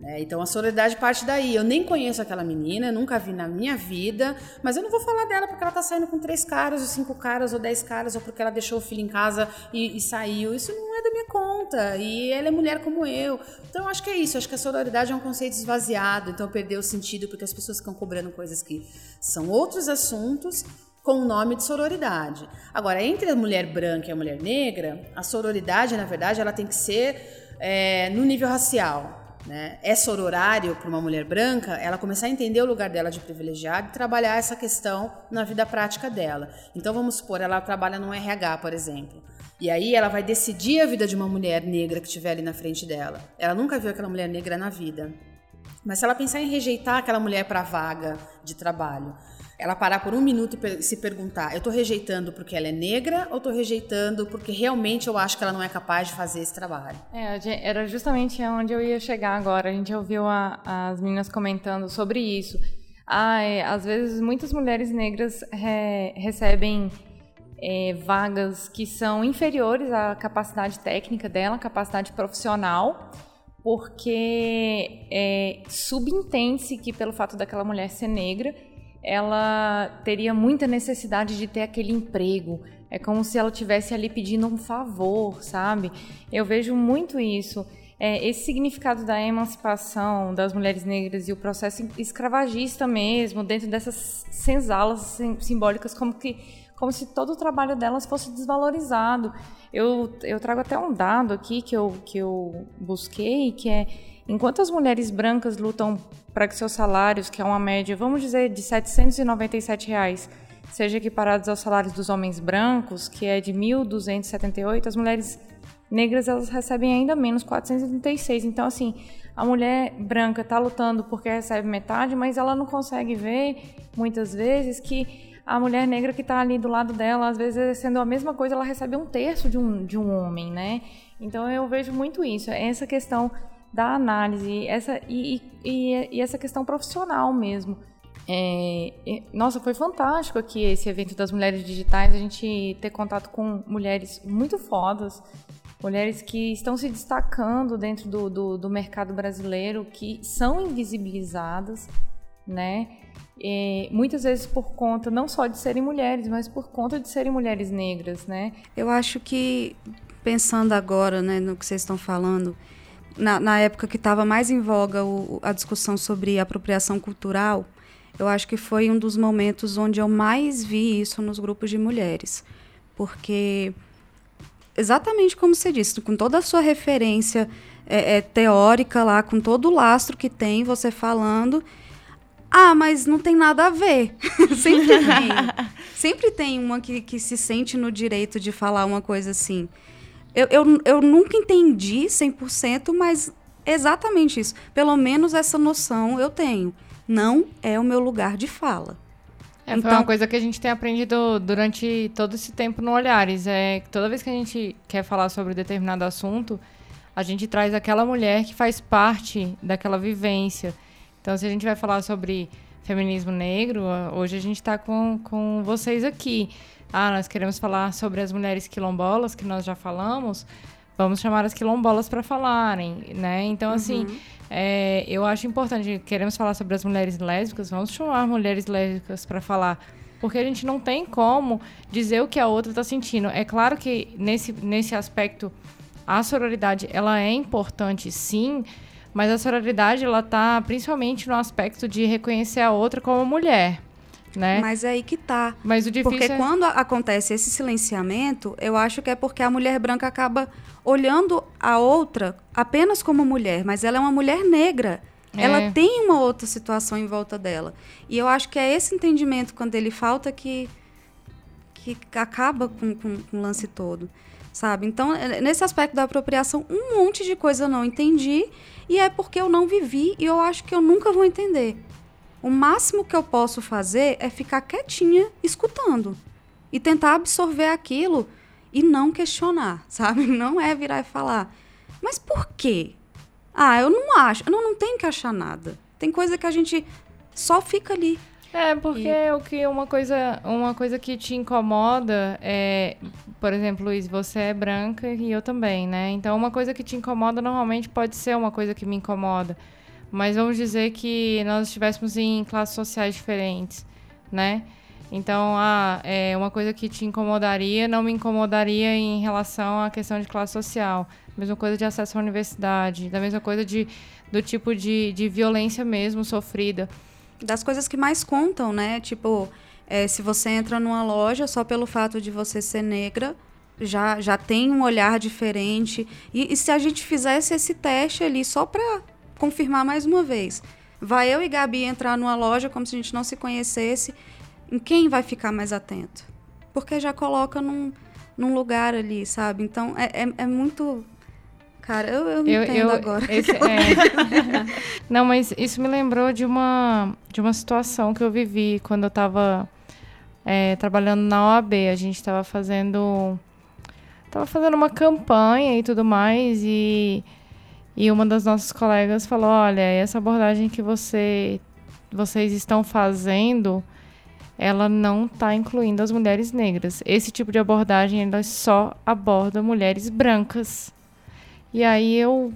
Né? Então a solidariedade parte daí. Eu nem conheço aquela menina, nunca vi na minha vida, mas eu não vou falar dela porque ela tá saindo com três caras, ou cinco caras, ou dez caras, ou porque ela deixou o filho em casa e, e saiu. Isso não é da minha conta. E ela é mulher como eu. Então acho que é isso. Acho que a sororidade é um conceito esvaziado, então perdeu o sentido porque as pessoas ficam cobrando coisas que são outros assuntos com o nome de sororidade. Agora, entre a mulher branca e a mulher negra, a sororidade, na verdade, ela tem que ser é, no nível racial né, é sororário para uma mulher branca, ela começar a entender o lugar dela de privilegiada e trabalhar essa questão na vida prática dela. Então vamos supor, ela trabalha no RH, por exemplo. E aí ela vai decidir a vida de uma mulher negra que estiver ali na frente dela. Ela nunca viu aquela mulher negra na vida. Mas se ela pensar em rejeitar aquela mulher para a vaga de trabalho, ela parar por um minuto e se perguntar: eu estou rejeitando porque ela é negra ou estou rejeitando porque realmente eu acho que ela não é capaz de fazer esse trabalho? É, era justamente onde eu ia chegar agora. A gente ouviu a, as meninas comentando sobre isso. Ah, é, às vezes muitas mulheres negras re, recebem é, vagas que são inferiores à capacidade técnica dela, capacidade profissional, porque é, subentende-se que pelo fato daquela mulher ser negra, ela teria muita necessidade de ter aquele emprego. É como se ela tivesse ali pedindo um favor, sabe? Eu vejo muito isso. É, esse significado da emancipação das mulheres negras e o processo escravagista mesmo, dentro dessas senzalas simbólicas, como que como se todo o trabalho delas fosse desvalorizado. Eu, eu trago até um dado aqui que eu, que eu busquei, que é Enquanto as mulheres brancas lutam para que seus salários, que é uma média, vamos dizer, de 797 reais, sejam equiparados aos salários dos homens brancos, que é de 1.278, as mulheres negras elas recebem ainda menos, 436. Então, assim, a mulher branca está lutando porque recebe metade, mas ela não consegue ver, muitas vezes, que a mulher negra que está ali do lado dela, às vezes, sendo a mesma coisa, ela recebe um terço de um, de um homem, né? Então, eu vejo muito isso, essa questão da análise essa, e, e, e essa questão profissional mesmo. É, nossa, foi fantástico aqui esse evento das mulheres digitais, a gente ter contato com mulheres muito fodas, mulheres que estão se destacando dentro do, do, do mercado brasileiro, que são invisibilizadas, né? E, muitas vezes por conta não só de serem mulheres, mas por conta de serem mulheres negras, né? Eu acho que pensando agora, né, no que vocês estão falando, na, na época que estava mais em voga o, a discussão sobre apropriação cultural, eu acho que foi um dos momentos onde eu mais vi isso nos grupos de mulheres. Porque, exatamente como você disse, com toda a sua referência é, é, teórica lá, com todo o lastro que tem, você falando. Ah, mas não tem nada a ver. sempre tem. sempre tem uma que, que se sente no direito de falar uma coisa assim. Eu, eu, eu nunca entendi 100%, mas exatamente isso. Pelo menos essa noção eu tenho. Não é o meu lugar de fala. É, então, uma coisa que a gente tem aprendido durante todo esse tempo no Olhares. É que toda vez que a gente quer falar sobre determinado assunto, a gente traz aquela mulher que faz parte daquela vivência. Então, se a gente vai falar sobre feminismo negro, hoje a gente está com, com vocês aqui. Ah, nós queremos falar sobre as mulheres quilombolas, que nós já falamos. Vamos chamar as quilombolas para falarem, né? Então, assim, uhum. é, eu acho importante. Queremos falar sobre as mulheres lésbicas, vamos chamar mulheres lésbicas para falar. Porque a gente não tem como dizer o que a outra está sentindo. É claro que nesse, nesse aspecto a sororidade ela é importante, sim, mas a sororidade ela tá principalmente no aspecto de reconhecer a outra como mulher. Né? Mas é aí que tá. Mas o difícil porque é... quando acontece esse silenciamento, eu acho que é porque a mulher branca acaba olhando a outra apenas como mulher, mas ela é uma mulher negra. É. Ela tem uma outra situação em volta dela. E eu acho que é esse entendimento, quando ele falta, que, que acaba com, com, com o lance todo sabe? Então, é, nesse aspecto da apropriação, um monte de coisa eu não entendi e é porque eu não vivi e eu acho que eu nunca vou entender. O máximo que eu posso fazer é ficar quietinha escutando e tentar absorver aquilo e não questionar, sabe? Não é virar e falar. Mas por quê? Ah, eu não acho. Não, não tem que achar nada. Tem coisa que a gente só fica ali. É, porque e... o que uma coisa, uma coisa que te incomoda é, por exemplo, Luiz, você é branca e eu também, né? Então, uma coisa que te incomoda normalmente pode ser uma coisa que me incomoda. Mas vamos dizer que nós estivéssemos em classes sociais diferentes, né? Então, ah, é uma coisa que te incomodaria não me incomodaria em relação à questão de classe social. Mesma coisa de acesso à universidade, da mesma coisa de, do tipo de, de violência mesmo sofrida das coisas que mais contam, né? Tipo, é, se você entra numa loja só pelo fato de você ser negra, já, já tem um olhar diferente. E, e se a gente fizesse esse teste ali só para confirmar mais uma vez, vai eu e Gabi entrar numa loja como se a gente não se conhecesse, em quem vai ficar mais atento? Porque já coloca num, num lugar ali, sabe? Então é, é, é muito Cara, eu, eu me eu, entendo eu, agora. Esse, é... Não, mas isso me lembrou de uma, de uma situação que eu vivi quando eu estava é, trabalhando na OAB. A gente estava fazendo. Tava fazendo uma campanha e tudo mais, e, e uma das nossas colegas falou: Olha, essa abordagem que você, vocês estão fazendo, ela não está incluindo as mulheres negras. Esse tipo de abordagem ela só aborda mulheres brancas. E aí eu,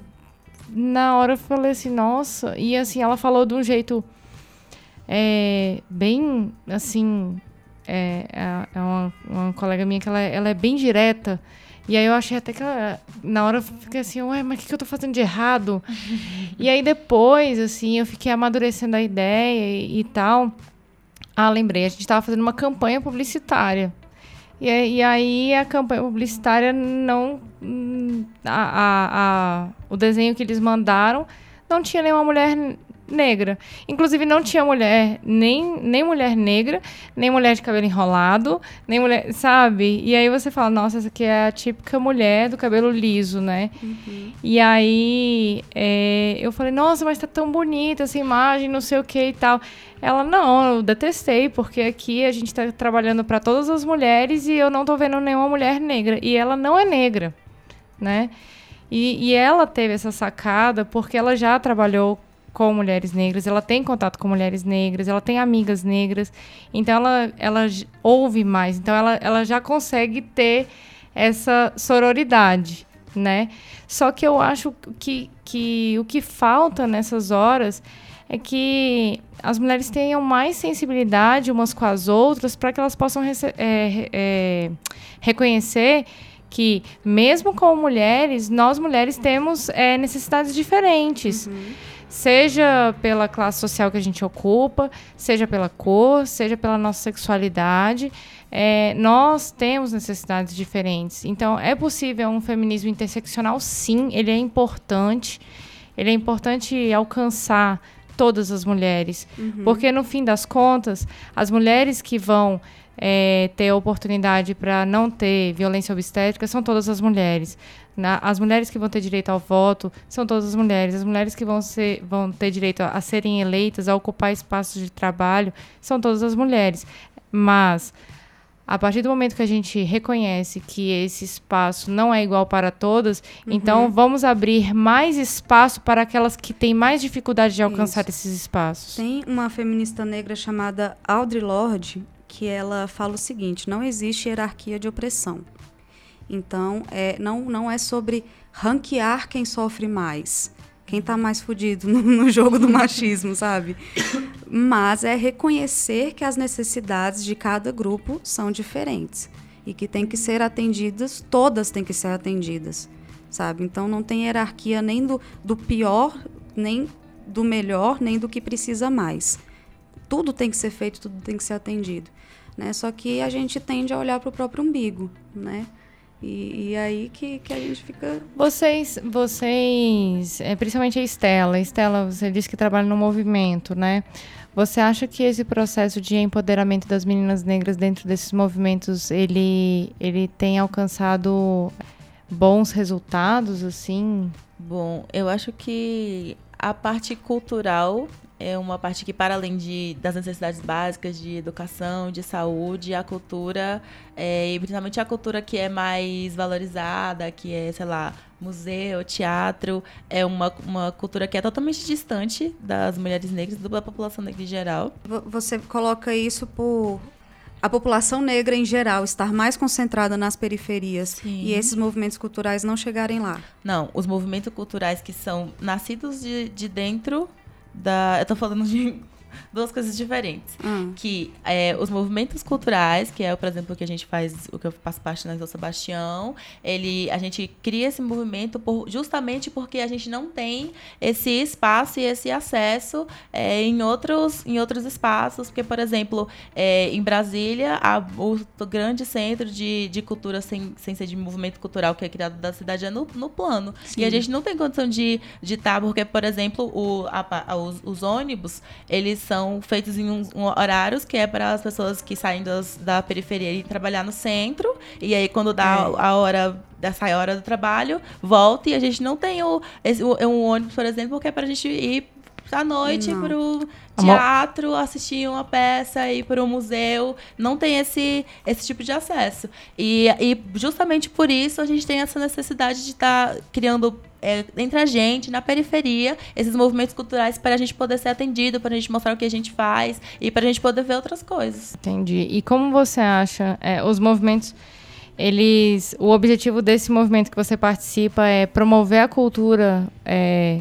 na hora, falei assim, nossa. E assim, ela falou de um jeito é, bem, assim. É, é, é uma, uma, colega minha que ela, ela é bem direta. E aí eu achei até que ela, na hora eu fiquei assim, ué, mas o que, que eu tô fazendo de errado? e aí depois, assim, eu fiquei amadurecendo a ideia e, e tal. Ah, lembrei, a gente estava fazendo uma campanha publicitária. E, e aí a campanha publicitária não. A, a, a, o desenho que eles mandaram não tinha nenhuma mulher negra. Inclusive, não tinha mulher, nem, nem mulher negra, nem mulher de cabelo enrolado, nem mulher, sabe? E aí você fala, nossa, essa aqui é a típica mulher do cabelo liso, né? Uhum. E aí é, eu falei, nossa, mas tá tão bonita essa imagem, não sei o que e tal. Ela, não, eu detestei, porque aqui a gente tá trabalhando para todas as mulheres e eu não tô vendo nenhuma mulher negra. E ela não é negra, né? E, e, ela teve essa sacada porque ela já trabalhou com mulheres negras, ela tem contato com mulheres negras, ela tem amigas negras, então ela, ela ouve mais, então ela, ela já consegue ter essa sororidade, né? Só que eu acho que, que o que falta nessas horas é que as mulheres tenham mais sensibilidade umas com as outras para que elas possam é, é, reconhecer que, mesmo como mulheres, nós mulheres temos é, necessidades diferentes. Uhum seja pela classe social que a gente ocupa, seja pela cor, seja pela nossa sexualidade. É, nós temos necessidades diferentes. Então, é possível um feminismo interseccional? Sim, ele é importante. Ele é importante alcançar todas as mulheres. Uhum. Porque, no fim das contas, as mulheres que vão é, ter oportunidade para não ter violência obstétrica são todas as mulheres. Na, as mulheres que vão ter direito ao voto são todas as mulheres. As mulheres que vão, ser, vão ter direito a, a serem eleitas, a ocupar espaços de trabalho, são todas as mulheres. Mas a partir do momento que a gente reconhece que esse espaço não é igual para todas, uhum. então vamos abrir mais espaço para aquelas que têm mais dificuldade de alcançar Isso. esses espaços. Tem uma feminista negra chamada Audre Lorde que ela fala o seguinte: não existe hierarquia de opressão. Então, é, não, não é sobre ranquear quem sofre mais quem está mais fudido no, no, jogo do machismo, sabe? Mas é reconhecer que as necessidades de cada grupo são diferentes e que tem que ser atendidas, todas têm que ser atendidas, sabe? Então não tem hierarquia nem do, do pior, nem do melhor, nem do que precisa mais. Tudo tem que ser feito, tudo tem que ser atendido, né? Só que a gente tende a olhar para o próprio umbigo, né? E, e, aí que, que a gente fica. Vocês, vocês, é, principalmente a Estela, Estela, você disse que trabalha no movimento, né? Você acha que esse processo de empoderamento das meninas negras dentro desses movimentos, ele, ele tem alcançado bons resultados, assim? Bom, eu acho que a parte cultural é uma parte que, para além de, das necessidades básicas de educação, de saúde, a cultura, é, e principalmente a cultura que é mais valorizada, que é, sei lá, museu, teatro, é uma, uma cultura que é totalmente distante das mulheres negras, da população negra em geral. Você coloca isso por a população negra em geral estar mais concentrada nas periferias Sim. e esses movimentos culturais não chegarem lá? Não, os movimentos culturais que são nascidos de, de dentro da. Eu tô falando de duas coisas diferentes. Hum. Que é, os movimentos culturais, que é, por exemplo, o que a gente faz, o que eu faço parte na São Sebastião, ele, a gente cria esse movimento por, justamente porque a gente não tem esse espaço e esse acesso é, em, outros, em outros espaços. Porque, por exemplo, é, em Brasília, a, o grande centro de, de cultura sem, sem ser de movimento cultural que é criado da cidade é no, no plano. Sim. E a gente não tem condição de estar, tá, porque, por exemplo, o, a, a, os, os ônibus, eles são feitos em um horários que é para as pessoas que saem das, da periferia e trabalhar no centro. E aí, quando dá é. a hora dessa hora do trabalho, volta e a gente não tem o, esse, o, um ônibus, por exemplo, que é para a gente ir à noite para pro teatro, assistir uma peça, ir para o museu. Não tem esse, esse tipo de acesso. E, e justamente por isso a gente tem essa necessidade de estar tá criando é, entre a gente, na periferia, esses movimentos culturais para a gente poder ser atendido, para a gente mostrar o que a gente faz e para a gente poder ver outras coisas. Entendi. E como você acha é, os movimentos eles o objetivo desse movimento que você participa é promover a cultura é,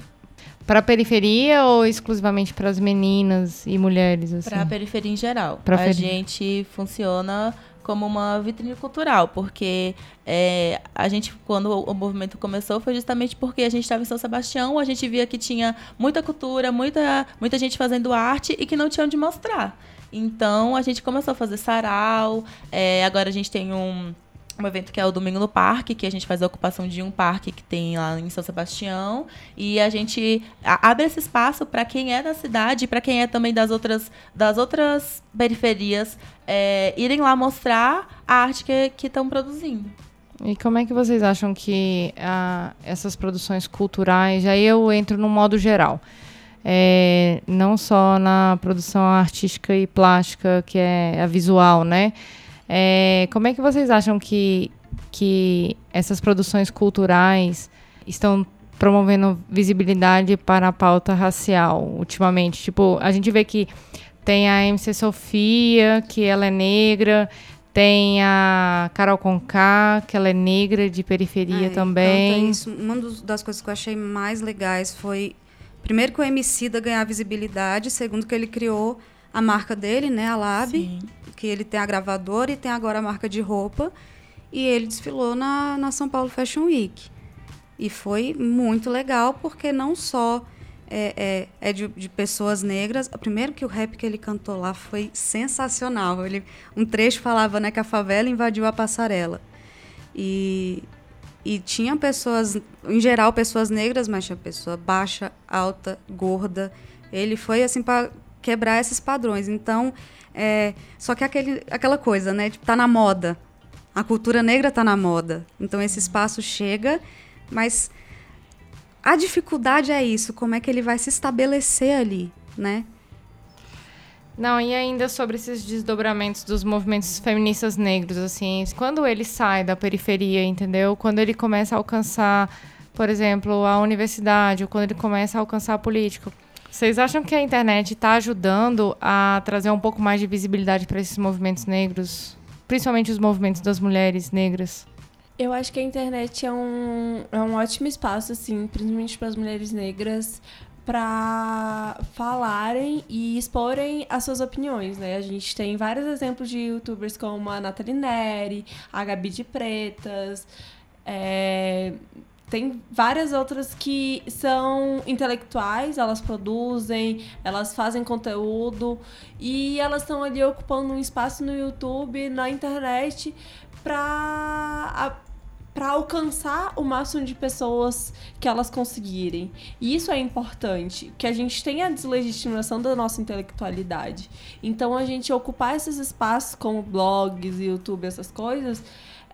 para a periferia ou exclusivamente para as meninas e mulheres assim? para a periferia em geral pra a gente funciona como uma vitrine cultural, porque é, a gente, quando o movimento começou, foi justamente porque a gente estava em São Sebastião, a gente via que tinha muita cultura, muita, muita gente fazendo arte e que não tinha onde mostrar. Então a gente começou a fazer sarau, é, agora a gente tem um um evento que é o Domingo no Parque, que a gente faz a ocupação de um parque que tem lá em São Sebastião. E a gente abre esse espaço para quem é da cidade, para quem é também das outras, das outras periferias, é, irem lá mostrar a arte que estão produzindo. E como é que vocês acham que ah, essas produções culturais, aí eu entro no modo geral, é, não só na produção artística e plástica, que é a visual, né? É, como é que vocês acham que, que essas produções culturais estão promovendo visibilidade para a pauta racial ultimamente? Tipo, a gente vê que tem a MC Sofia, que ela é negra, tem a Carol Conká, que ela é negra de periferia é, também. Então, isso. Uma das coisas que eu achei mais legais foi, primeiro, que o MC da ganhar visibilidade, segundo, que ele criou a marca dele, né, a Lab. Sim que ele tem a gravadora e tem agora a marca de roupa. E ele desfilou na, na São Paulo Fashion Week. E foi muito legal, porque não só é, é, é de, de, pessoas negras. Primeiro que o rap que ele cantou lá foi sensacional. Ele, um trecho falava né, que a favela invadiu a passarela. E, e tinha pessoas, em geral, pessoas negras, mas tinha pessoa baixa, alta, gorda. Ele foi assim para quebrar esses padrões. Então, é, só que aquele, aquela coisa, né? Tipo, tá na moda. A cultura negra tá na moda. Então esse espaço chega, mas a dificuldade é isso, como é que ele vai se estabelecer ali, né? Não, e ainda sobre esses desdobramentos dos movimentos feministas negros, assim, quando ele sai da periferia, entendeu? Quando ele começa a alcançar, por exemplo, a universidade, ou quando ele começa a alcançar a política, vocês acham que a internet está ajudando a trazer um pouco mais de visibilidade para esses movimentos negros, principalmente os movimentos das mulheres negras? Eu acho que a internet é um, é um ótimo espaço, assim, principalmente para as mulheres negras, para falarem e exporem as suas opiniões, né? A gente tem vários exemplos de youtubers como a Nathalie Neri, a Gabi de Pretas, é, tem várias outras que são intelectuais, elas produzem, elas fazem conteúdo e elas estão ali ocupando um espaço no YouTube, na internet, para alcançar o máximo de pessoas que elas conseguirem. E isso é importante, que a gente tenha a deslegitimação da nossa intelectualidade. Então a gente ocupar esses espaços como blogs, YouTube, essas coisas,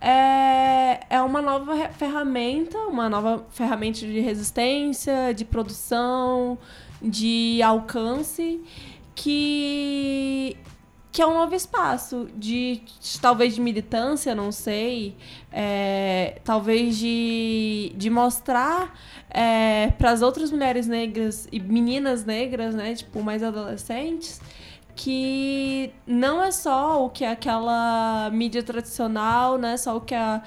é, é uma nova ferramenta, uma nova ferramenta de resistência, de produção, de alcance que que é um novo espaço de, de talvez de militância, não sei, é, talvez de, de mostrar é, para as outras mulheres negras e meninas negras, né, tipo mais adolescentes, que não é só o que aquela mídia tradicional, né, só o que a,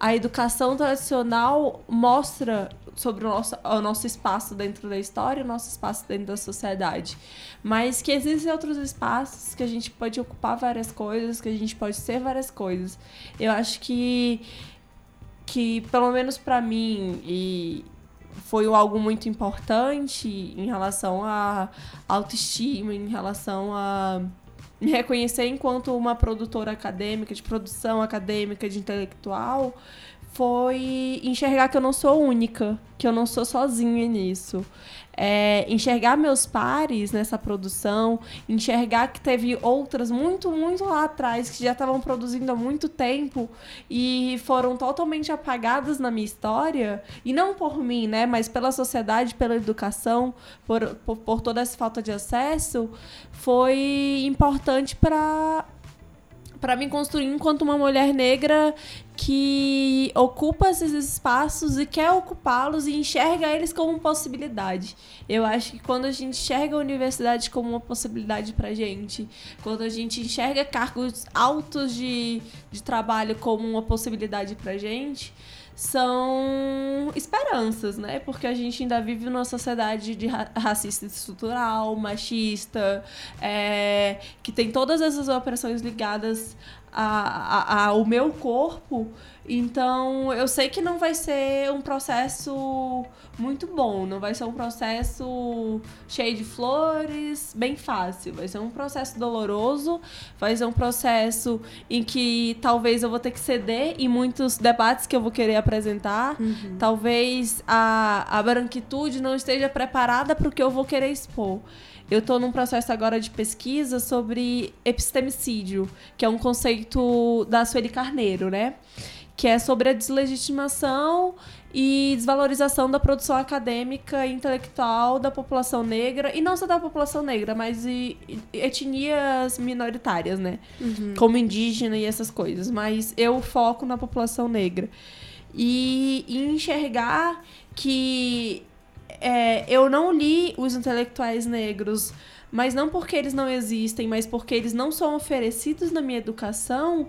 a educação tradicional mostra sobre o nosso, o nosso espaço dentro da história, o nosso espaço dentro da sociedade. Mas que existem outros espaços que a gente pode ocupar várias coisas, que a gente pode ser várias coisas. Eu acho que, que pelo menos para mim, e foi algo muito importante em relação à autoestima, em relação a me reconhecer enquanto uma produtora acadêmica, de produção acadêmica, de intelectual, foi enxergar que eu não sou única, que eu não sou sozinha nisso. É, enxergar meus pares nessa produção, enxergar que teve outras muito, muito lá atrás que já estavam produzindo há muito tempo e foram totalmente apagadas na minha história, e não por mim, né, mas pela sociedade, pela educação, por, por, por toda essa falta de acesso, foi importante para para me construir enquanto uma mulher negra que ocupa esses espaços e quer ocupá-los e enxerga eles como possibilidade. Eu acho que quando a gente enxerga a universidade como uma possibilidade para gente, quando a gente enxerga cargos altos de, de trabalho como uma possibilidade para gente, são esperanças, né? Porque a gente ainda vive numa sociedade de ra racista estrutural, machista, é, que tem todas essas opressões ligadas a, a, ao meu corpo. Então, eu sei que não vai ser um processo muito bom, não vai ser um processo cheio de flores, bem fácil. Vai ser um processo doloroso, vai ser um processo em que talvez eu vou ter que ceder em muitos debates que eu vou querer apresentar. Uhum. Talvez a, a branquitude não esteja preparada para o que eu vou querer expor. Eu estou num processo agora de pesquisa sobre epistemicídio, que é um conceito da Sueli Carneiro, né? Que é sobre a deslegitimação e desvalorização da produção acadêmica e intelectual da população negra, e não só da população negra, mas de etnias minoritárias, né? Uhum. Como indígena e essas coisas. Mas eu foco na população negra. E, e enxergar que é, eu não li os intelectuais negros, mas não porque eles não existem, mas porque eles não são oferecidos na minha educação,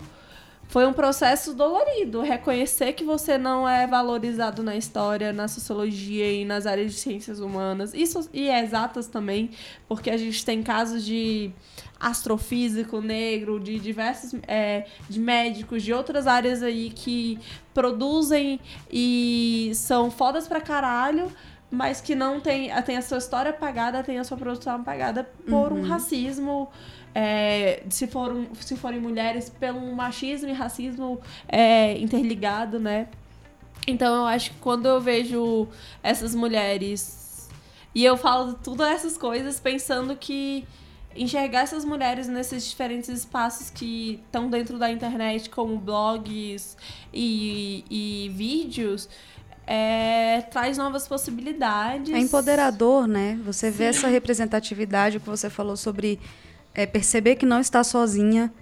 foi um processo dolorido. Reconhecer que você não é valorizado na história, na sociologia e nas áreas de ciências humanas. Isso e é exatas também, porque a gente tem casos de astrofísico negro, de diversos é, de médicos de outras áreas aí que produzem e são fodas pra caralho mas que não tem, tem a sua história apagada, tem a sua produção apagada por uhum. um racismo. É, se, for um, se forem mulheres, pelo machismo e racismo é, interligado, né? Então eu acho que quando eu vejo essas mulheres e eu falo tudo essas coisas pensando que enxergar essas mulheres nesses diferentes espaços que estão dentro da internet, como blogs e, e vídeos, é, traz novas possibilidades. É empoderador, né? Você vê essa representatividade que você falou sobre é perceber que não está sozinha,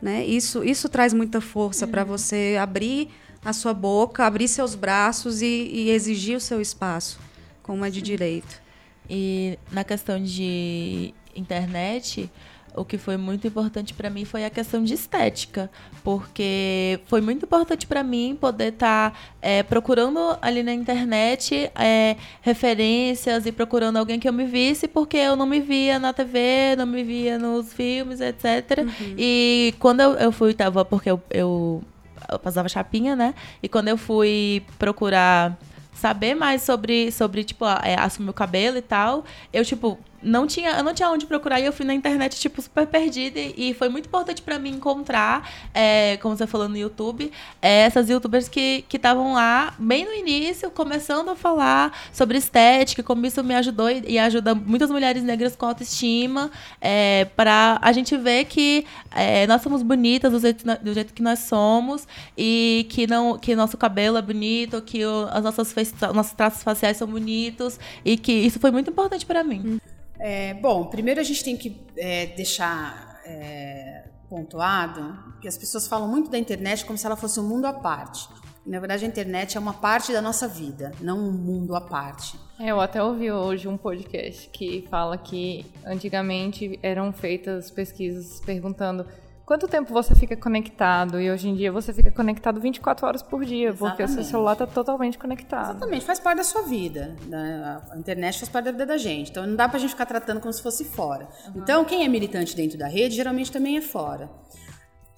né? Isso, isso traz muita força uhum. para você abrir a sua boca, abrir seus braços e, e exigir o seu espaço, como é de direito. E na questão de internet, o que foi muito importante para mim foi a questão de estética, porque foi muito importante para mim poder estar tá, é, procurando ali na internet é, referências e procurando alguém que eu me visse, porque eu não me via na TV, não me via nos filmes, etc. Uhum. E quando eu, eu fui, tava, porque eu, eu, eu passava chapinha, né? E quando eu fui procurar saber mais sobre, sobre tipo, é, assumir o cabelo e tal, eu, tipo, não tinha, eu não tinha onde procurar e eu fui na internet, tipo, super perdida. E foi muito importante para mim encontrar, é, como você falou no YouTube, é, essas youtubers que estavam lá bem no início, começando a falar sobre estética, como isso me ajudou e, e ajuda muitas mulheres negras com autoestima, é, para a gente ver que é, nós somos bonitas do jeito, do jeito que nós somos e que não que nosso cabelo é bonito, que o, as nossas nossos traços faciais são bonitos e que isso foi muito importante para mim. Hum. É, bom, primeiro a gente tem que é, deixar é, pontuado que as pessoas falam muito da internet como se ela fosse um mundo à parte. Na verdade, a internet é uma parte da nossa vida, não um mundo à parte. É, eu até ouvi hoje um podcast que fala que antigamente eram feitas pesquisas perguntando quanto tempo você fica conectado e hoje em dia você fica conectado 24 horas por dia, Exatamente. porque o seu celular está totalmente conectado. Exatamente, faz parte da sua vida. Né? A internet faz parte da vida da gente. Então não dá pra gente ficar tratando como se fosse fora. Uhum. Então, quem é militante dentro da rede geralmente também é fora.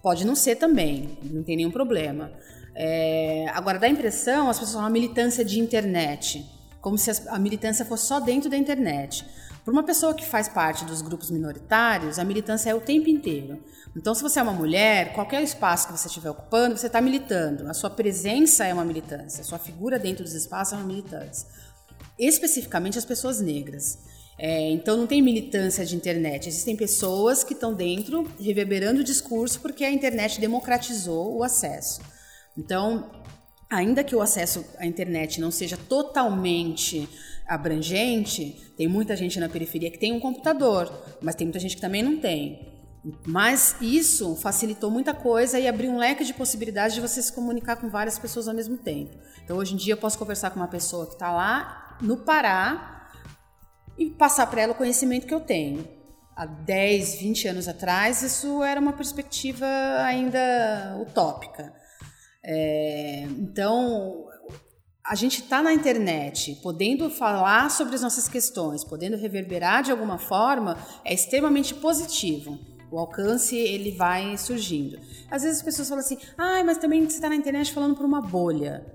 Pode não ser também, não tem nenhum problema. É... Agora, dá a impressão, as pessoas falam a militância de internet, como se a militância fosse só dentro da internet. Para uma pessoa que faz parte dos grupos minoritários, a militância é o tempo inteiro. Então, se você é uma mulher, qualquer espaço que você estiver ocupando, você está militando. A sua presença é uma militância, a sua figura dentro dos espaços é uma militância. Especificamente as pessoas negras. É, então, não tem militância de internet. Existem pessoas que estão dentro, reverberando o discurso, porque a internet democratizou o acesso. Então, ainda que o acesso à internet não seja totalmente abrangente, tem muita gente na periferia que tem um computador, mas tem muita gente que também não tem. Mas isso facilitou muita coisa e abriu um leque de possibilidades de você se comunicar com várias pessoas ao mesmo tempo. Então, hoje em dia, eu posso conversar com uma pessoa que está lá no Pará e passar para ela o conhecimento que eu tenho. Há 10, 20 anos atrás, isso era uma perspectiva ainda utópica. É, então, a gente está na internet, podendo falar sobre as nossas questões, podendo reverberar de alguma forma, é extremamente positivo. O alcance ele vai surgindo. Às vezes as pessoas falam assim: ah, mas também você está na internet falando por uma bolha.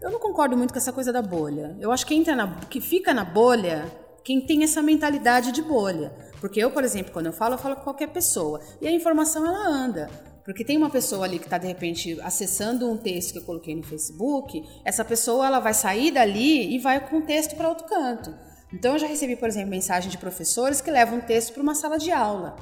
Eu não concordo muito com essa coisa da bolha. Eu acho que entra na, que fica na bolha quem tem essa mentalidade de bolha. Porque eu, por exemplo, quando eu falo, eu falo com qualquer pessoa. E a informação ela anda. Porque tem uma pessoa ali que está de repente acessando um texto que eu coloquei no Facebook, essa pessoa ela vai sair dali e vai com o texto para outro canto. Então eu já recebi, por exemplo, mensagem de professores que levam um texto para uma sala de aula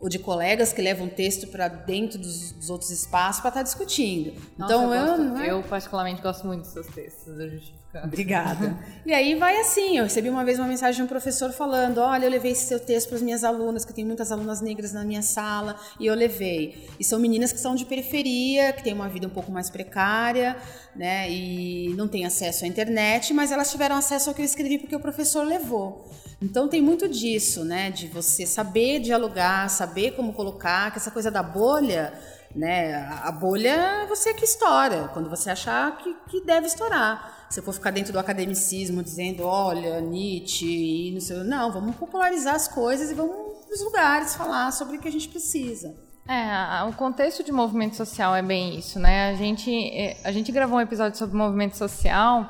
ou de colegas que levam texto para dentro dos, dos, outros espaços para estar tá discutindo. Nossa, então eu, eu, gosto, eu, particularmente gosto muito dos seus textos, eu justificando. Obrigada. e aí vai assim, eu recebi uma vez uma mensagem de um professor falando: "Olha, eu levei esse seu texto para as minhas alunas, que tenho muitas alunas negras na minha sala, e eu levei. E são meninas que são de periferia, que têm uma vida um pouco mais precária, né, e não têm acesso à internet, mas elas tiveram acesso ao que eu escrevi porque o professor levou. Então tem muito disso, né, de você saber dialogar, saber como colocar, que essa coisa da bolha, né, a bolha você é que estoura, quando você achar que, que deve estourar. Se for ficar dentro do academicismo dizendo, olha, Nietzsche e não sei, não, vamos popularizar as coisas e vamos nos lugares falar sobre o que a gente precisa. É, o contexto de movimento social é bem isso, né? A gente, é, a gente gravou um episódio sobre movimento social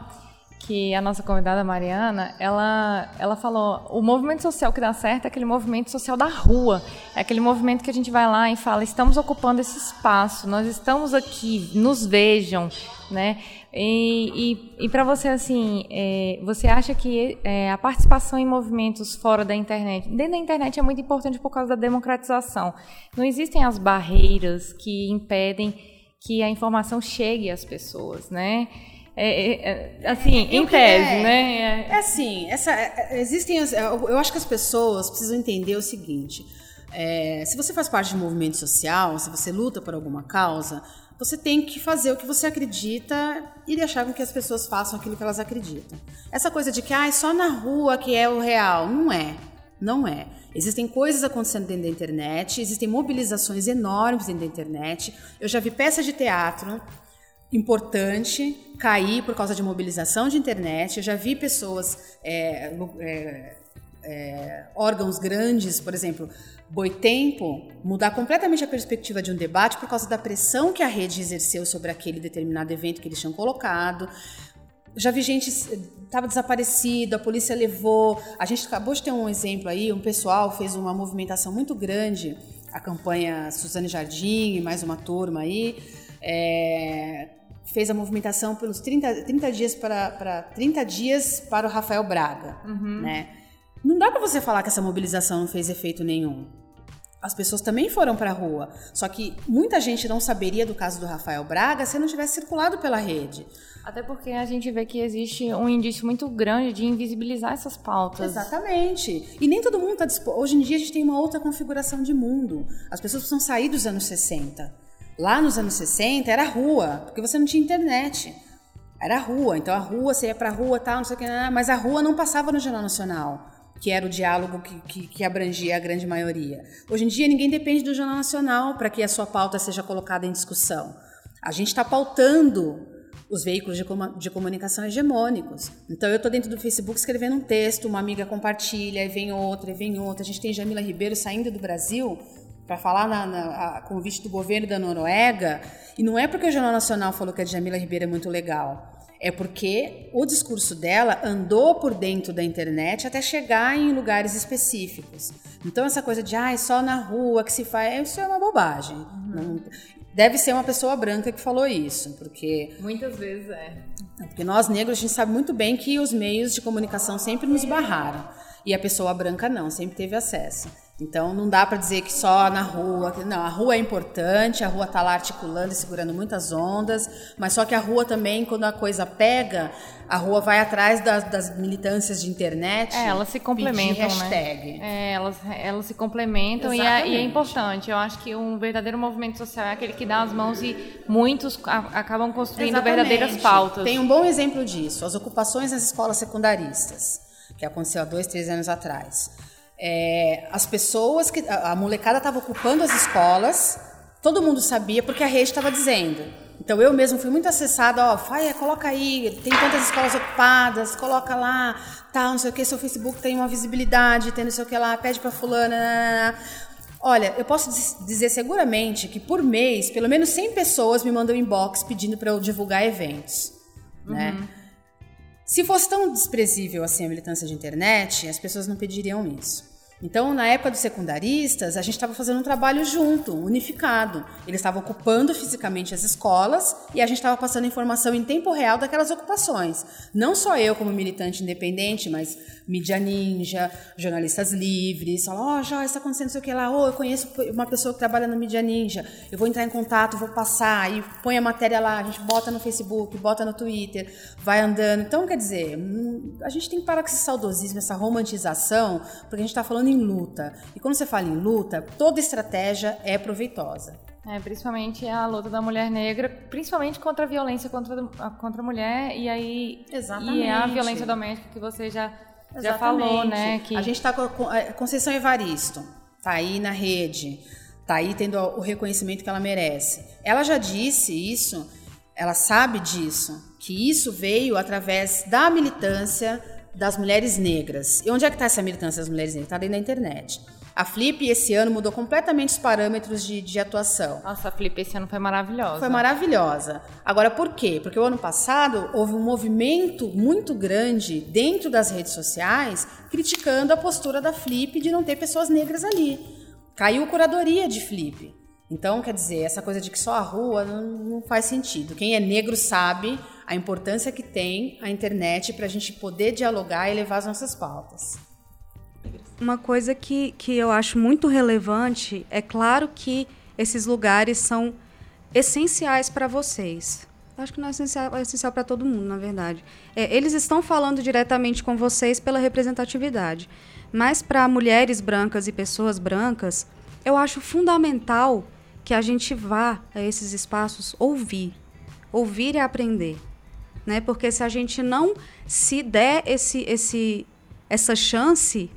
que a nossa convidada Mariana, ela, ela falou, o movimento social que dá certo é aquele movimento social da rua, é aquele movimento que a gente vai lá e fala, estamos ocupando esse espaço, nós estamos aqui, nos vejam, né? E, e, e para você, assim, é, você acha que é, a participação em movimentos fora da internet, dentro da internet é muito importante por causa da democratização. Não existem as barreiras que impedem que a informação chegue às pessoas, né? É, é, é, assim, em tese, é, né? É, é assim, essa, existem as, eu acho que as pessoas precisam entender o seguinte: É, se você faz parte de um movimento social, se você luta por alguma causa, você tem que fazer o que você acredita e deixar com que as pessoas façam aquilo que elas acreditam. Essa coisa de que ah, é só na rua que é o real, não é. Não é. Existem coisas acontecendo dentro da internet, existem mobilizações enormes dentro da internet. Eu já vi peças de teatro importante cair por causa de mobilização de internet. Eu já vi pessoas, é, é, é, órgãos grandes, por exemplo, Boitempo, mudar completamente a perspectiva de um debate por causa da pressão que a rede exerceu sobre aquele determinado evento que eles tinham colocado. Já vi gente estava desaparecido, a polícia levou. A gente acabou de ter um exemplo aí, um pessoal fez uma movimentação muito grande, a campanha Suzane Jardim e mais uma turma aí. É, fez a movimentação pelos 30, 30 dias para, para 30 dias para o Rafael Braga, uhum. né? Não dá para você falar que essa mobilização não fez efeito nenhum. As pessoas também foram para a rua, só que muita gente não saberia do caso do Rafael Braga se não tivesse circulado pela rede. Até porque a gente vê que existe um indício muito grande de invisibilizar essas pautas. Exatamente. E nem todo mundo está disposto. Hoje em dia a gente tem uma outra configuração de mundo. As pessoas precisam sair dos anos 60. Lá nos anos 60 era rua, porque você não tinha internet. Era rua, então a rua, você ia pra rua, tal, não sei o que, mas a rua não passava no Jornal Nacional, que era o diálogo que, que, que abrangia a grande maioria. Hoje em dia ninguém depende do Jornal Nacional para que a sua pauta seja colocada em discussão. A gente está pautando os veículos de, de, comunicação hegemônicos. Então eu estou dentro do Facebook escrevendo um texto, uma amiga compartilha, e vem outra, e vem outra. A gente tem Jamila Ribeiro saindo do Brasil para falar na, na, a convite do governo da Noruega, e não é porque o Jornal Nacional falou que a Jamila Ribeiro é muito legal, é porque o discurso dela andou por dentro da internet até chegar em lugares específicos. Então essa coisa de ah, é só na rua que se faz, isso é uma bobagem. Uhum. Não, deve ser uma pessoa branca que falou isso, porque muitas vezes é. Porque nós negros a gente sabe muito bem que os meios de comunicação sempre nos barraram e a pessoa branca não, sempre teve acesso. Então não dá para dizer que só na rua, não, a rua é importante, a rua está lá articulando e segurando muitas ondas, mas só que a rua também, quando a coisa pega, a rua vai atrás das, das militâncias de internet. É, elas se complementam, hashtag. né? É, elas, elas se complementam e é, e é, importante. Eu acho que um verdadeiro movimento social é aquele que dá as mãos e muitos acabam construindo Exatamente. verdadeiras pautas. Tem um bom exemplo disso, as ocupações nas escolas secundaristas, que aconteceu há dois, três anos atrás. É, as pessoas que. A, molecada estava ocupando as escolas, todo mundo sabia porque a rede estava dizendo. Então eu mesmo fui muito acessada, ó, vai, coloca aí, tem tantas escolas ocupadas, coloca lá, tal, não sei o que, seu Facebook tem uma visibilidade, tem não sei o que lá, pede para fulana. Olha, eu posso dizer seguramente que por mês, pelo menos 100 pessoas me mandam inbox pedindo para eu divulgar eventos, né? uhum. né? Se fosse tão desprezível assim a militância de internet, as pessoas não pediriam isso. Então, na época dos secundaristas, a gente estava fazendo um trabalho junto, unificado. Eles estavam ocupando fisicamente as escolas e a gente estava passando informação em tempo real daquelas ocupações. Não só eu, como militante independente, mas mídia ninja, jornalistas livres. Falam, ó, oh, está acontecendo isso aqui lá. Ô, oh, eu conheço uma pessoa que trabalha no mídia ninja. Eu vou entrar em contato, vou passar. E põe a matéria lá, a gente bota no Facebook, bota no Twitter, vai andando. Então, quer dizer, hum, a gente tem que parar com esse saudosismo, essa romantização, porque a gente está falando em luta. E quando você fala em luta, toda estratégia é proveitosa. É, principalmente a luta da mulher negra, principalmente contra a violência contra, contra a mulher, e aí. Exatamente. E a violência doméstica que você já, já falou, né? Que... A gente está com a Conceição Evaristo, tá aí na rede, tá aí tendo o reconhecimento que ela merece. Ela já disse isso, ela sabe disso, que isso veio através da militância das mulheres negras. E onde é que está essa militância das mulheres negras? Está dentro da internet. A Flip esse ano mudou completamente os parâmetros de, de, atuação. Nossa, a Flip esse ano foi maravilhosa. Foi maravilhosa. Agora, por quê? Porque o ano passado houve um movimento muito grande dentro das redes sociais criticando a postura da Flip de não ter pessoas negras ali. Caiu a curadoria de Flip. Então, quer dizer, essa coisa de que só a rua não, não faz sentido. Quem é negro sabe a importância que tem a internet para a gente poder dialogar e levar as nossas pautas. Uma coisa que, que eu acho muito relevante é claro que esses lugares são essenciais para vocês. Acho que não é essencial, é essencial para todo mundo, na verdade. É, eles estão falando diretamente com vocês pela representatividade. Mas para mulheres brancas e pessoas brancas, eu acho fundamental que a gente vá a esses espaços ouvir, ouvir e aprender, né? Porque se a gente não se der esse, esse, essa chance,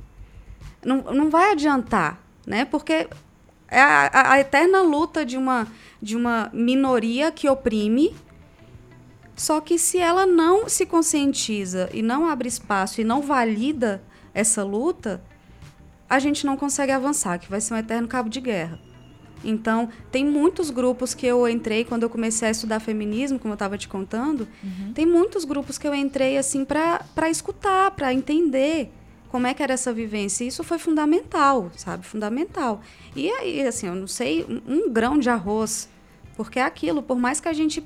não, não vai adiantar, né? Porque é a, a, a eterna luta de uma, de uma minoria que oprime só que se ela não se conscientiza e não abre espaço e não valida essa luta, a gente não consegue avançar, que vai ser um eterno cabo de guerra. Então, tem muitos grupos que eu entrei quando eu comecei a estudar feminismo, como eu estava te contando. Uhum. Tem muitos grupos que eu entrei assim para escutar, para entender como é que era essa vivência. E isso foi fundamental, sabe? Fundamental. E aí, assim, eu não sei, um, um grão de arroz. Porque é aquilo, por mais que a gente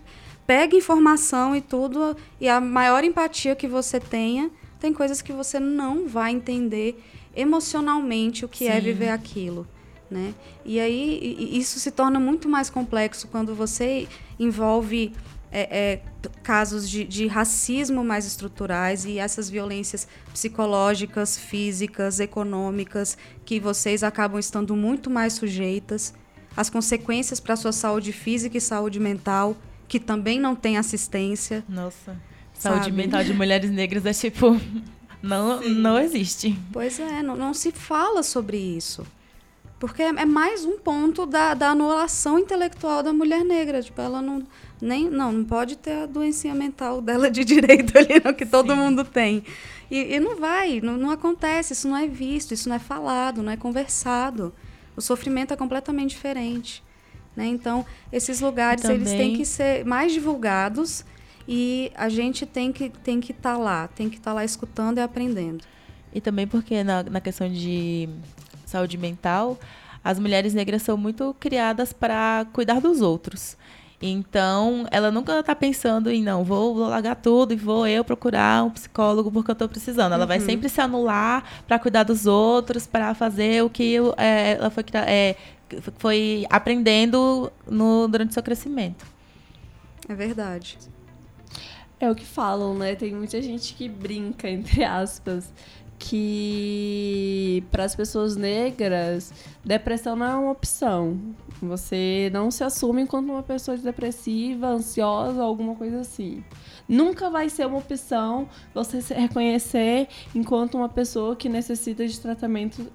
pegue informação e tudo, e a maior empatia que você tenha, tem coisas que você não vai entender emocionalmente o que é Sim. é viver aquilo. Né? E aí isso se torna muito mais complexo quando você envolve é, é, casos de, de, racismo mais estruturais e essas violências psicológicas, físicas, econômicas, que vocês acabam estando muito mais sujeitas, as consequências para a sua saúde física e saúde mental, que também não tem assistência. Nossa, saúde sabe? mental de mulheres negras é tipo. Não, não existe. Pois é, não, não se fala sobre isso. Porque é, é mais um ponto da, da anulação intelectual da mulher negra. Tipo, ela não, nem, não, não pode ter a doença mental dela de direito ali, não, que todo Sim. mundo tem. E, e, não vai, não, não acontece, isso não é visto, isso não é falado, não é conversado. O sofrimento é completamente diferente. Né? Então, esses lugares Também... eles têm que ser mais divulgados e a gente tem que tem que estar tá lá, tem que estar tá lá escutando e aprendendo. E também porque na, na questão de saúde mental, as mulheres negras são muito criadas para cuidar dos outros. Então, ela nunca está pensando em, não, vou largar tudo e vou eu procurar um psicólogo porque eu estou precisando. Ela uhum. vai sempre se anular para cuidar dos outros, para fazer o que é, ela foi, é, foi aprendendo no, durante o seu crescimento. É verdade. É o que falam, né? Tem muita gente que brinca, entre aspas, que para as pessoas negras, depressão não é uma opção. Você não se assume enquanto uma pessoa depressiva, ansiosa, alguma coisa assim. Nunca vai ser uma opção você se reconhecer enquanto uma pessoa que necessita de tratamento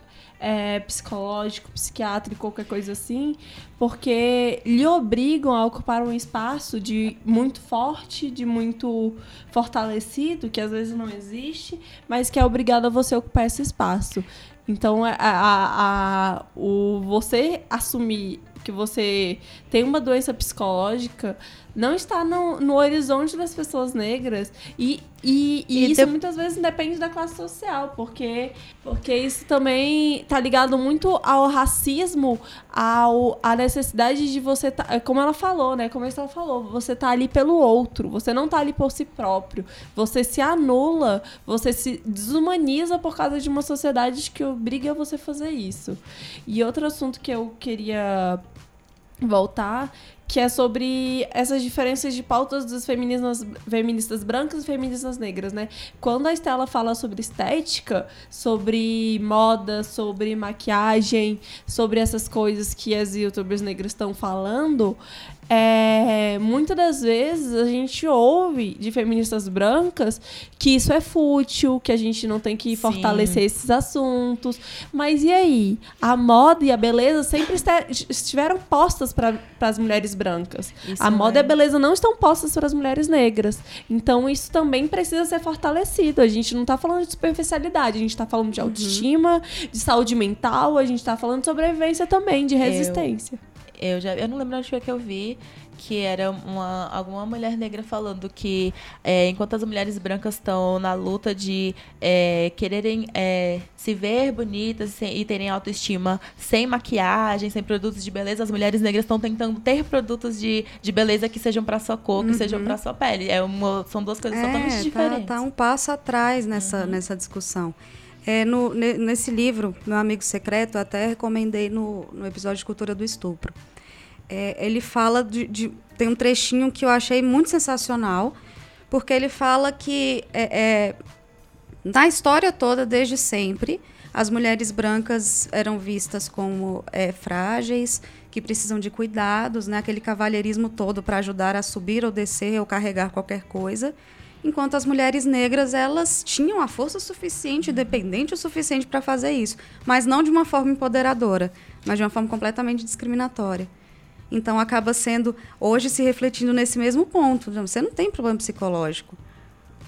é, psicológico, psiquiátrico, qualquer coisa assim, porque lhe obrigam a ocupar um espaço de muito forte, de muito fortalecido, que às vezes não existe, mas que é obrigado a você ocupar esse espaço. Então, a, a, a, o você assumir que você tem uma doença psicológica não está no, no horizonte das pessoas negras e, e, e, e isso muitas vezes depende da classe social, porque, porque isso também está ligado muito ao racismo, ao, à necessidade de você, tá, como ela falou, né? Como ela falou, você tá ali pelo outro, você não tá ali por si próprio, você se anula, você se desumaniza por causa de uma sociedade que obriga você a fazer isso. E outro assunto que eu queria voltar, que é sobre essas diferenças de pautas dos feministas, feministas brancas e feministas negras, né? Quando a Estela fala sobre estética, sobre moda, sobre maquiagem, sobre essas coisas que as youtubers negras estão falando, é, muitas das vezes a gente ouve de feministas brancas que isso é fútil, que a gente não tem que Sim. fortalecer esses assuntos. Mas e aí? A moda e a beleza sempre estiveram postas para as mulheres brancas. Isso a moda é. e a beleza não estão postas para as mulheres negras. Então isso também precisa ser fortalecido. A gente não está falando de superficialidade, a gente está falando de uhum. autoestima, uhum. de saúde mental, a gente está falando de sobrevivência também, de resistência. Eu eu já eu não lembro onde foi que eu vi que era uma, alguma mulher negra falando que é, enquanto as mulheres brancas estão na luta de é, quererem é, se ver bonitas e terem autoestima sem maquiagem, sem produtos de beleza, as mulheres negras estão tentando ter produtos de, de beleza que sejam para sua cor, que uhum. sejam para sua pele. É uma, são duas coisas totalmente tá, diferentes. Tá um passo atrás nessa, uhum. nessa discussão. É, no, nesse livro, Meu Amigo Secreto, eu até recomendei no, no episódio de Cultura do Estupro é, ele fala de, de, Tem um trechinho que eu achei muito sensacional, porque ele fala que é, é, Na história toda, desde sempre, as mulheres brancas eram vistas como é, frágeis, que precisam de cuidados, né? aquele cavalheirismo todo para ajudar a subir ou descer ou carregar qualquer coisa. Enquanto as mulheres negras, elas tinham a força suficiente, independente o suficiente para fazer isso, mas não de uma forma empoderadora, mas de uma forma completamente discriminatória. Então acaba sendo hoje se refletindo nesse mesmo ponto. Você não tem problema psicológico.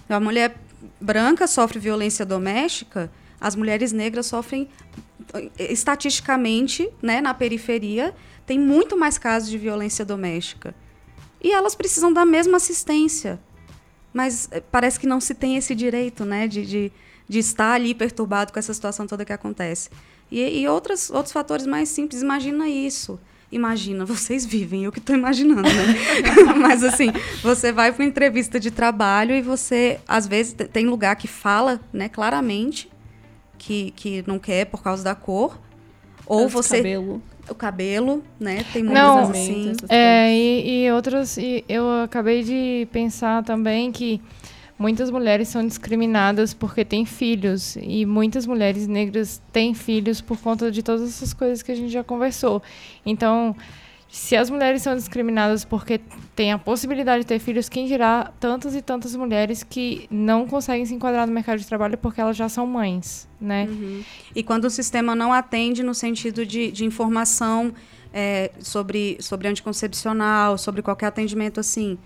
A mulher branca sofre violência doméstica, as mulheres negras sofrem estatisticamente, né, na periferia, tem muito mais casos de violência doméstica. E elas precisam da mesma assistência. Mas eh, parece que não se tem esse direito, né, de, de, de estar ali perturbado com essa situação toda que acontece. E, e outros fatores mais simples, imagina isso imagina, vocês vivem, eu que estou imaginando, né? Mas assim, você vai para uma entrevista de trabalho e você, às vezes, tem lugar que fala, né, claramente que, que não quer por causa da cor. Ou você. Cabelo. O cabelo, né? Tem muitas não, assim. É, e, e outros. E eu acabei de pensar também que muitas mulheres são discriminadas porque têm filhos e muitas mulheres negras têm filhos por conta de todas essas coisas que a gente já conversou. Então, se as mulheres são discriminadas porque têm a possibilidade de ter filhos, quem dirá tantas e tantas mulheres que não conseguem se enquadrar no mercado de trabalho porque elas já são mães, né? Uhum. E quando o sistema não atende no sentido de, de informação é, sobre, sobre anticoncepcional, sobre qualquer atendimento assim,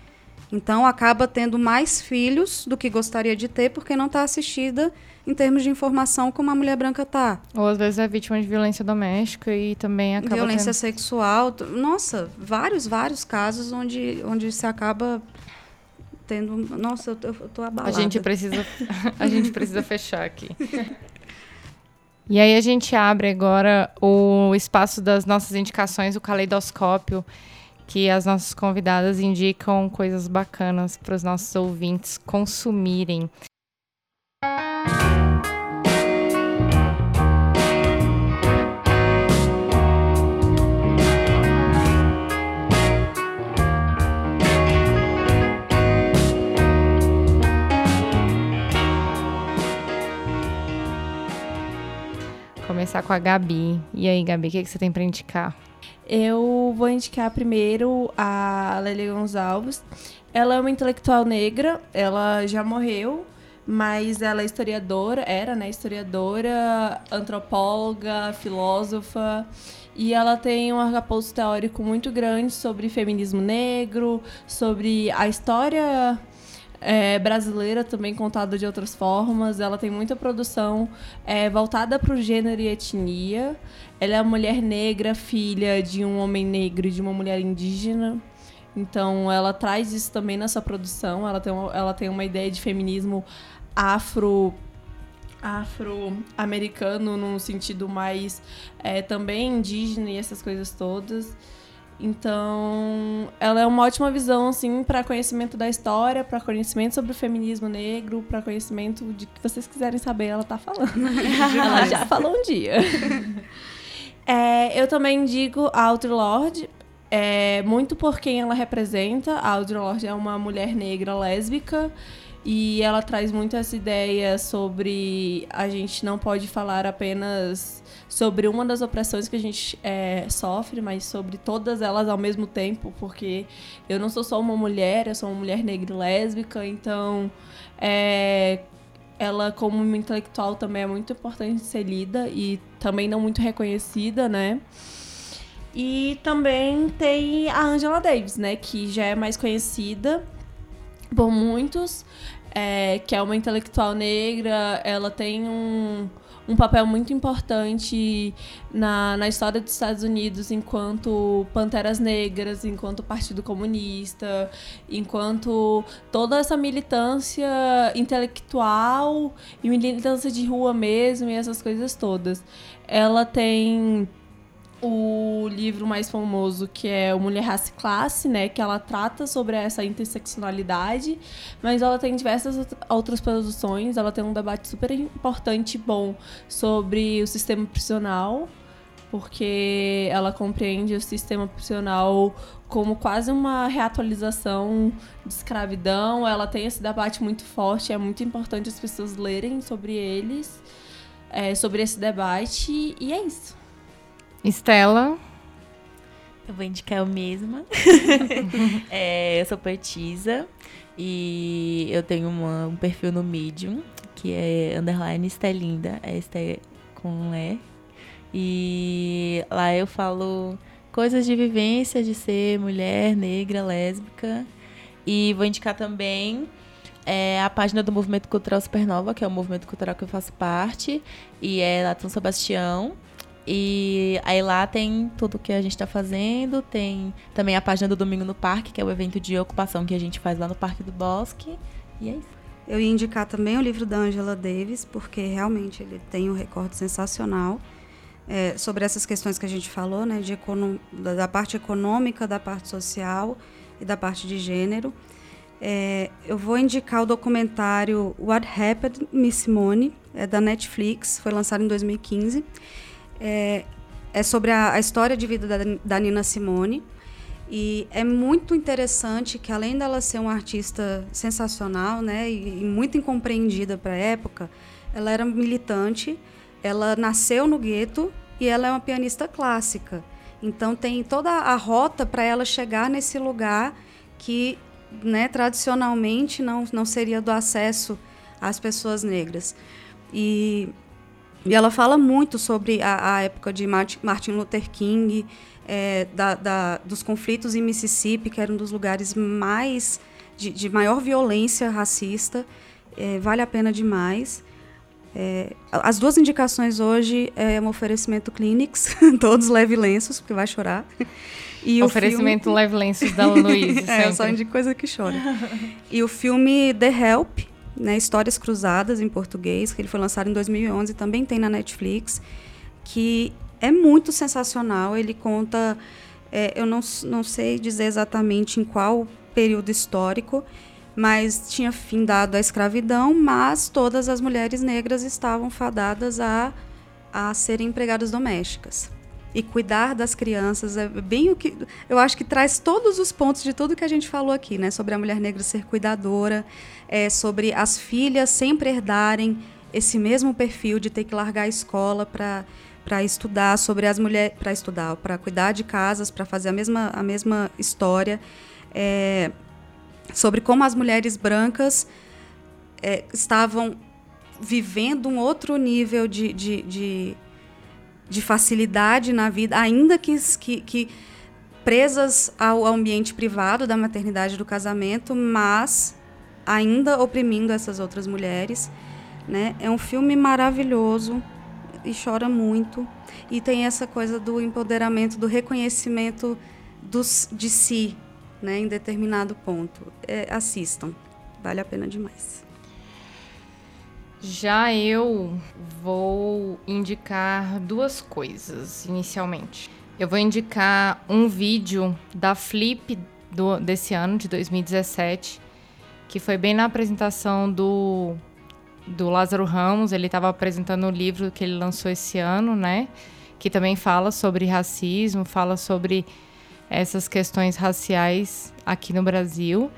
então acaba tendo mais filhos do que gostaria de ter porque não está assistida em termos de informação como a mulher branca está. Ou às vezes é vítima de violência doméstica e também acaba violência tendo... sexual. Nossa, vários, vários casos onde, onde se acaba tendo. Nossa, eu, eu tô abalada. A gente precisa, a gente precisa fechar aqui. E aí a gente abre agora o espaço das nossas indicações, o caleidoscópio que as nossas convidadas indicam coisas bacanas para os nossos ouvintes consumirem. Começar com a Gabi. E aí, Gabi, o que, que você tem para indicar? Eu vou indicar primeiro a Lélia Gonçalves. Ela é uma intelectual negra, ela já morreu, mas ela é historiadora, era, né, historiadora, antropóloga, filósofa, e ela tem um arcabouço teórico muito grande sobre feminismo negro, sobre a história é, brasileira também contada de outras formas. Ela tem muita produção é, voltada para o gênero e etnia. Ela é uma mulher negra, filha de um homem negro e de uma mulher indígena. Então, ela traz isso também nessa produção. Ela tem uma, ela tem uma ideia de feminismo afro afro-americano num sentido mais é, também indígena e essas coisas todas. Então, ela é uma ótima visão assim para conhecimento da história, para conhecimento sobre o feminismo negro, para conhecimento de que vocês quiserem saber, ela tá falando. ela já falou um dia. É, eu também digo a Audre Lorde, é, muito por quem ela representa. A Audre Lorde é uma mulher negra lésbica e ela traz muito essa ideia sobre a gente não pode falar apenas sobre uma das opressões que a gente é, sofre, mas sobre todas elas ao mesmo tempo, porque eu não sou só uma mulher, eu sou uma mulher negra e lésbica, então é, ela como intelectual também é muito importante ser lida e também não muito reconhecida, né? E também tem a Angela Davis, né? Que já é mais conhecida por muitos, é, que é uma intelectual negra. Ela tem um, um papel muito importante na, na história dos Estados Unidos enquanto Panteras Negras, enquanto Partido Comunista, enquanto toda essa militância intelectual e militância de rua mesmo e essas coisas todas. Ela tem o livro mais famoso, que é o Mulher, Raça e Classe, né? Que ela trata sobre essa interseccionalidade, mas ela tem diversas outras produções. Ela tem um debate super importante e bom sobre o sistema prisional porque ela compreende o sistema profissional como quase uma reatualização de escravidão. Ela tem esse debate muito forte, é muito importante as pessoas lerem sobre eles, é, sobre esse debate, e é isso. Estela. Eu vou indicar eu mesma. é, eu sou poetisa e eu tenho uma, um perfil no Medium, que é underline Estelinda, é Esté com E. E lá eu falo coisas de vivência, de ser mulher, negra, lésbica. E vou indicar também é, a página do Movimento Cultural Supernova, que é o movimento cultural que eu faço parte. E é lá São Sebastião. E aí lá tem tudo que a gente está fazendo, tem também a página do Domingo no Parque, que é o evento de ocupação que a gente faz lá no Parque do Bosque. E é isso. Eu ia indicar também o livro da Angela Davis, porque realmente ele tem um recorde sensacional é, sobre essas questões que a gente falou, né, de da parte econômica, da parte social e da parte de gênero. É, eu vou indicar o documentário What Happened, Miss Simone, é da Netflix, foi lançado em 2015. É, é sobre a, a, história de vida da, da Nina Simone. E é muito interessante que, além dela ser uma artista sensacional né, e, e muito incompreendida para a época, ela era militante, ela nasceu no gueto e ela é uma pianista clássica. Então tem toda a rota para ela chegar nesse lugar que né, tradicionalmente não, não seria do acesso às pessoas negras. E e ela fala muito sobre a, a época de Martin Luther King, é, da, da, dos conflitos em Mississippi, que era um dos lugares mais de, de maior violência racista. É, vale a pena demais. É, as duas indicações hoje é um oferecimento Clinics, todos leve lenços, porque vai chorar. E oferecimento filme... leve lenços da Luísa. é, eu só indico coisa que chora. e o filme The Help, né, Histórias Cruzadas em português, que ele foi lançado em 2011, também tem na Netflix, que é muito sensacional. Ele conta, é, eu não, não sei dizer exatamente em qual período histórico, mas tinha findado a escravidão, mas todas as mulheres negras estavam fadadas a, a serem empregadas domésticas e cuidar das crianças é bem o que eu acho que traz todos os pontos de tudo que a gente falou aqui, né? Sobre a mulher negra ser cuidadora, é, sobre as filhas sempre herdarem esse mesmo perfil de ter que largar a escola para para estudar sobre as mulheres para estudar para cuidar de casas para fazer a mesma a mesma história é, sobre como as mulheres brancas é, estavam vivendo um outro nível de, de, de de facilidade na vida, ainda que, que, que presas ao ambiente privado da maternidade do casamento, mas ainda oprimindo essas outras mulheres. Né? É um filme maravilhoso e chora muito. E tem essa coisa do empoderamento, do reconhecimento dos, de si né, em determinado ponto. É, assistam, vale a pena demais. Já eu vou indicar duas coisas inicialmente. Eu vou indicar um vídeo da Flip do, desse ano, de 2017, que foi bem na apresentação do, do Lázaro Ramos. Ele estava apresentando o livro que ele lançou esse ano, né? Que também fala sobre racismo, fala sobre essas questões raciais aqui no Brasil.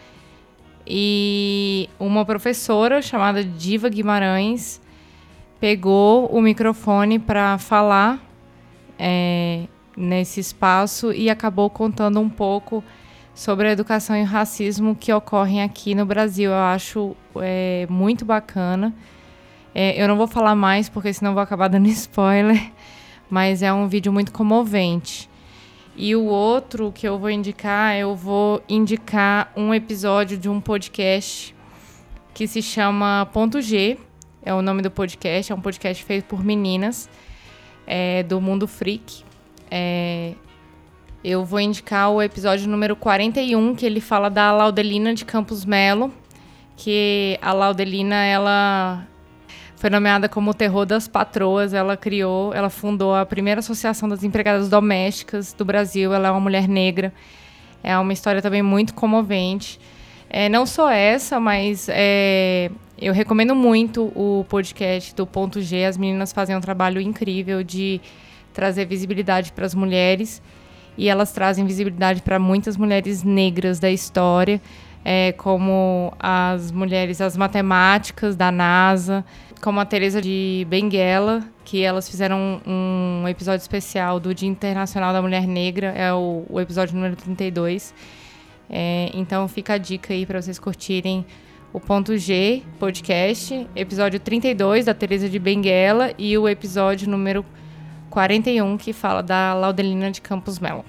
E uma professora chamada Diva Guimarães pegou o microfone para falar é, nesse espaço e acabou contando um pouco sobre a educação e o racismo que ocorrem aqui no Brasil. Eu acho é, muito bacana. É, eu não vou falar mais porque senão vou acabar dando spoiler, mas é um vídeo muito comovente. E o outro que eu vou indicar, eu vou indicar um episódio de um podcast que se chama Ponto G. É o nome do podcast, é um podcast feito por meninas é, do Mundo Freak. É, eu vou indicar o episódio número 41, que ele fala da Laudelina de Campos Melo, que a Laudelina, ela foi nomeada como o terror das patroas. Ela criou, ela fundou a primeira associação das empregadas domésticas do Brasil. Ela é uma mulher negra. É uma história também muito comovente. É, não só essa, mas é, eu recomendo muito o podcast do Ponto G. As meninas fazem um trabalho incrível de trazer visibilidade para as mulheres e elas trazem visibilidade para muitas mulheres negras da história, é, como as mulheres, as matemáticas da NASA, como a Teresa de Benguela, que elas fizeram um, episódio especial do Dia Internacional da Mulher Negra, é o, o episódio número 32. É, então fica a dica aí para vocês curtirem o Ponto G podcast, episódio 32 da Teresa de Benguela e o episódio número 41 que fala da Laudelina de Campos Melo.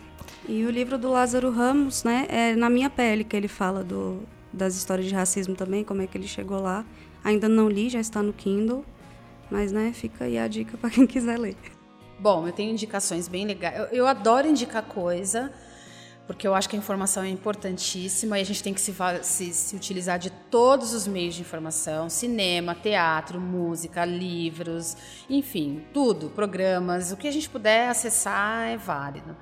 E o livro do Lázaro Ramos, né, é Na Minha Pele que ele fala do, das histórias de racismo também, como é que ele chegou lá. Ainda não li, já está no Kindle, mas né, fica aí a dica para quem quiser ler. Bom, eu tenho indicações bem legais. Eu, eu adoro indicar coisa porque eu acho que a informação é importantíssima e a gente tem que se, se, se, utilizar de todos os meios de informação: cinema, teatro, música, livros, enfim, tudo, programas, o que a gente puder acessar é válido.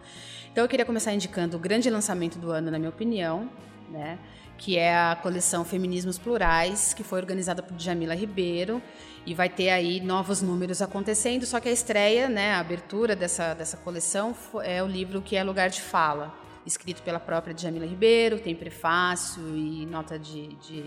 Então eu queria começar indicando o grande lançamento do ano, na minha opinião, né? Que é a coleção Feminismos Plurais, que foi organizada por Jamila Ribeiro e vai ter aí novos números acontecendo, só que a estreia, né, a abertura dessa, dessa coleção é o livro que é Lugar de Fala, escrito pela própria Djamila Ribeiro, tem prefácio e nota de, de,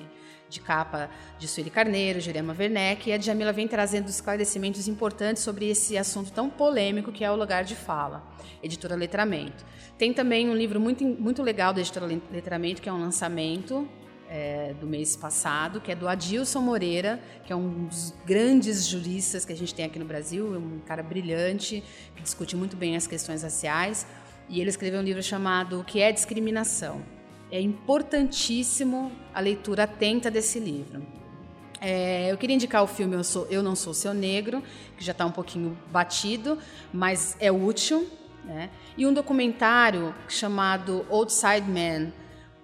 de capa de Sueli Carneiro, Jurema Werneck, e a Djamila vem trazendo esclarecimentos importantes sobre esse assunto tão polêmico que é o lugar de fala, editora Letramento. Tem também um livro muito, muito legal da editora Letramento, que é um lançamento é, do mês passado, que é do Adilson Moreira, que é um dos grandes juristas que a gente tem aqui no Brasil, um cara brilhante, que discute muito bem as questões raciais. E ele escreveu um livro chamado O que é discriminação. É importantíssimo a leitura atenta desse livro. É, eu queria indicar o filme Eu, Sou, Eu Não Sou Seu Negro, que já está um pouquinho batido, mas é útil. Né? E um documentário chamado Outside Man,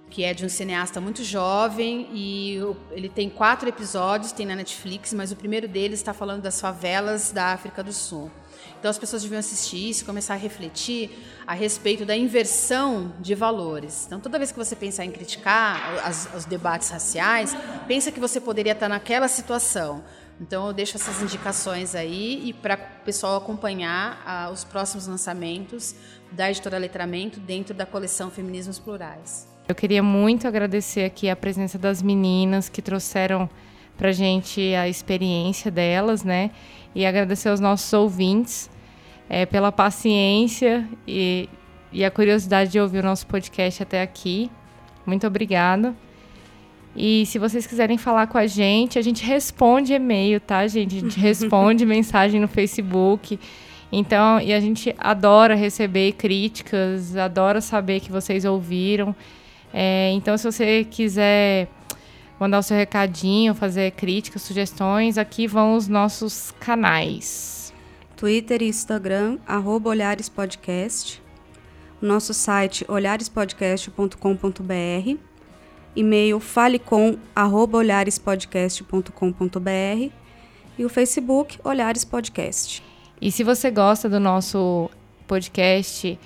que é de um cineasta muito jovem e ele tem quatro episódios, tem na Netflix, mas o primeiro deles está falando das favelas da África do Sul. Então as pessoas deviam assistir isso, começar a refletir a respeito da inversão de valores. Então toda vez que você pensar em criticar as, os debates raciais, pensa que você poderia estar naquela situação. Então eu deixo essas indicações aí e para o pessoal acompanhar ah, os próximos lançamentos da editora Letramento dentro da coleção Feminismos Plurais. Eu queria muito agradecer aqui a presença das meninas que trouxeram para gente a experiência delas, né? E agradecer aos nossos ouvintes é, pela paciência e, e a curiosidade de ouvir o nosso podcast até aqui. Muito obrigada. E se vocês quiserem falar com a gente, a gente responde e-mail, tá, gente? A gente responde mensagem no Facebook. Então, e a gente adora receber críticas, adora saber que vocês ouviram. É, então, se você quiser mandar o seu recadinho, fazer críticas, sugestões, aqui vão os nossos canais. Twitter e Instagram, arroba Olhares Podcast. Nosso site olharespodcast.com.br. E-mail falecom.olharespodcast.com.br. E o Facebook Olhares Podcast. E se você gosta do nosso podcast,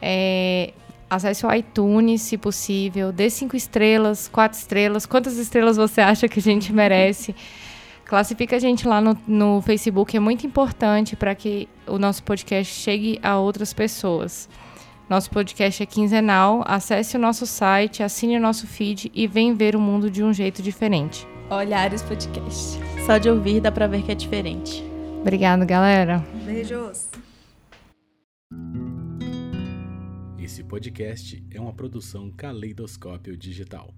é, Acesse o iTunes, se possível. Dê cinco estrelas, quatro estrelas. Quantas estrelas você acha que a gente merece? Classifica a gente lá no, no Facebook. É muito importante para que o nosso podcast chegue a outras pessoas. Nosso podcast é quinzenal. Acesse o nosso site, assine o nosso feed e vem ver o mundo de um jeito diferente. Olhares Podcast. Só de ouvir dá para ver que é diferente. Obrigado, galera. Beijos. Podcast é uma produção Caleidoscópio Digital.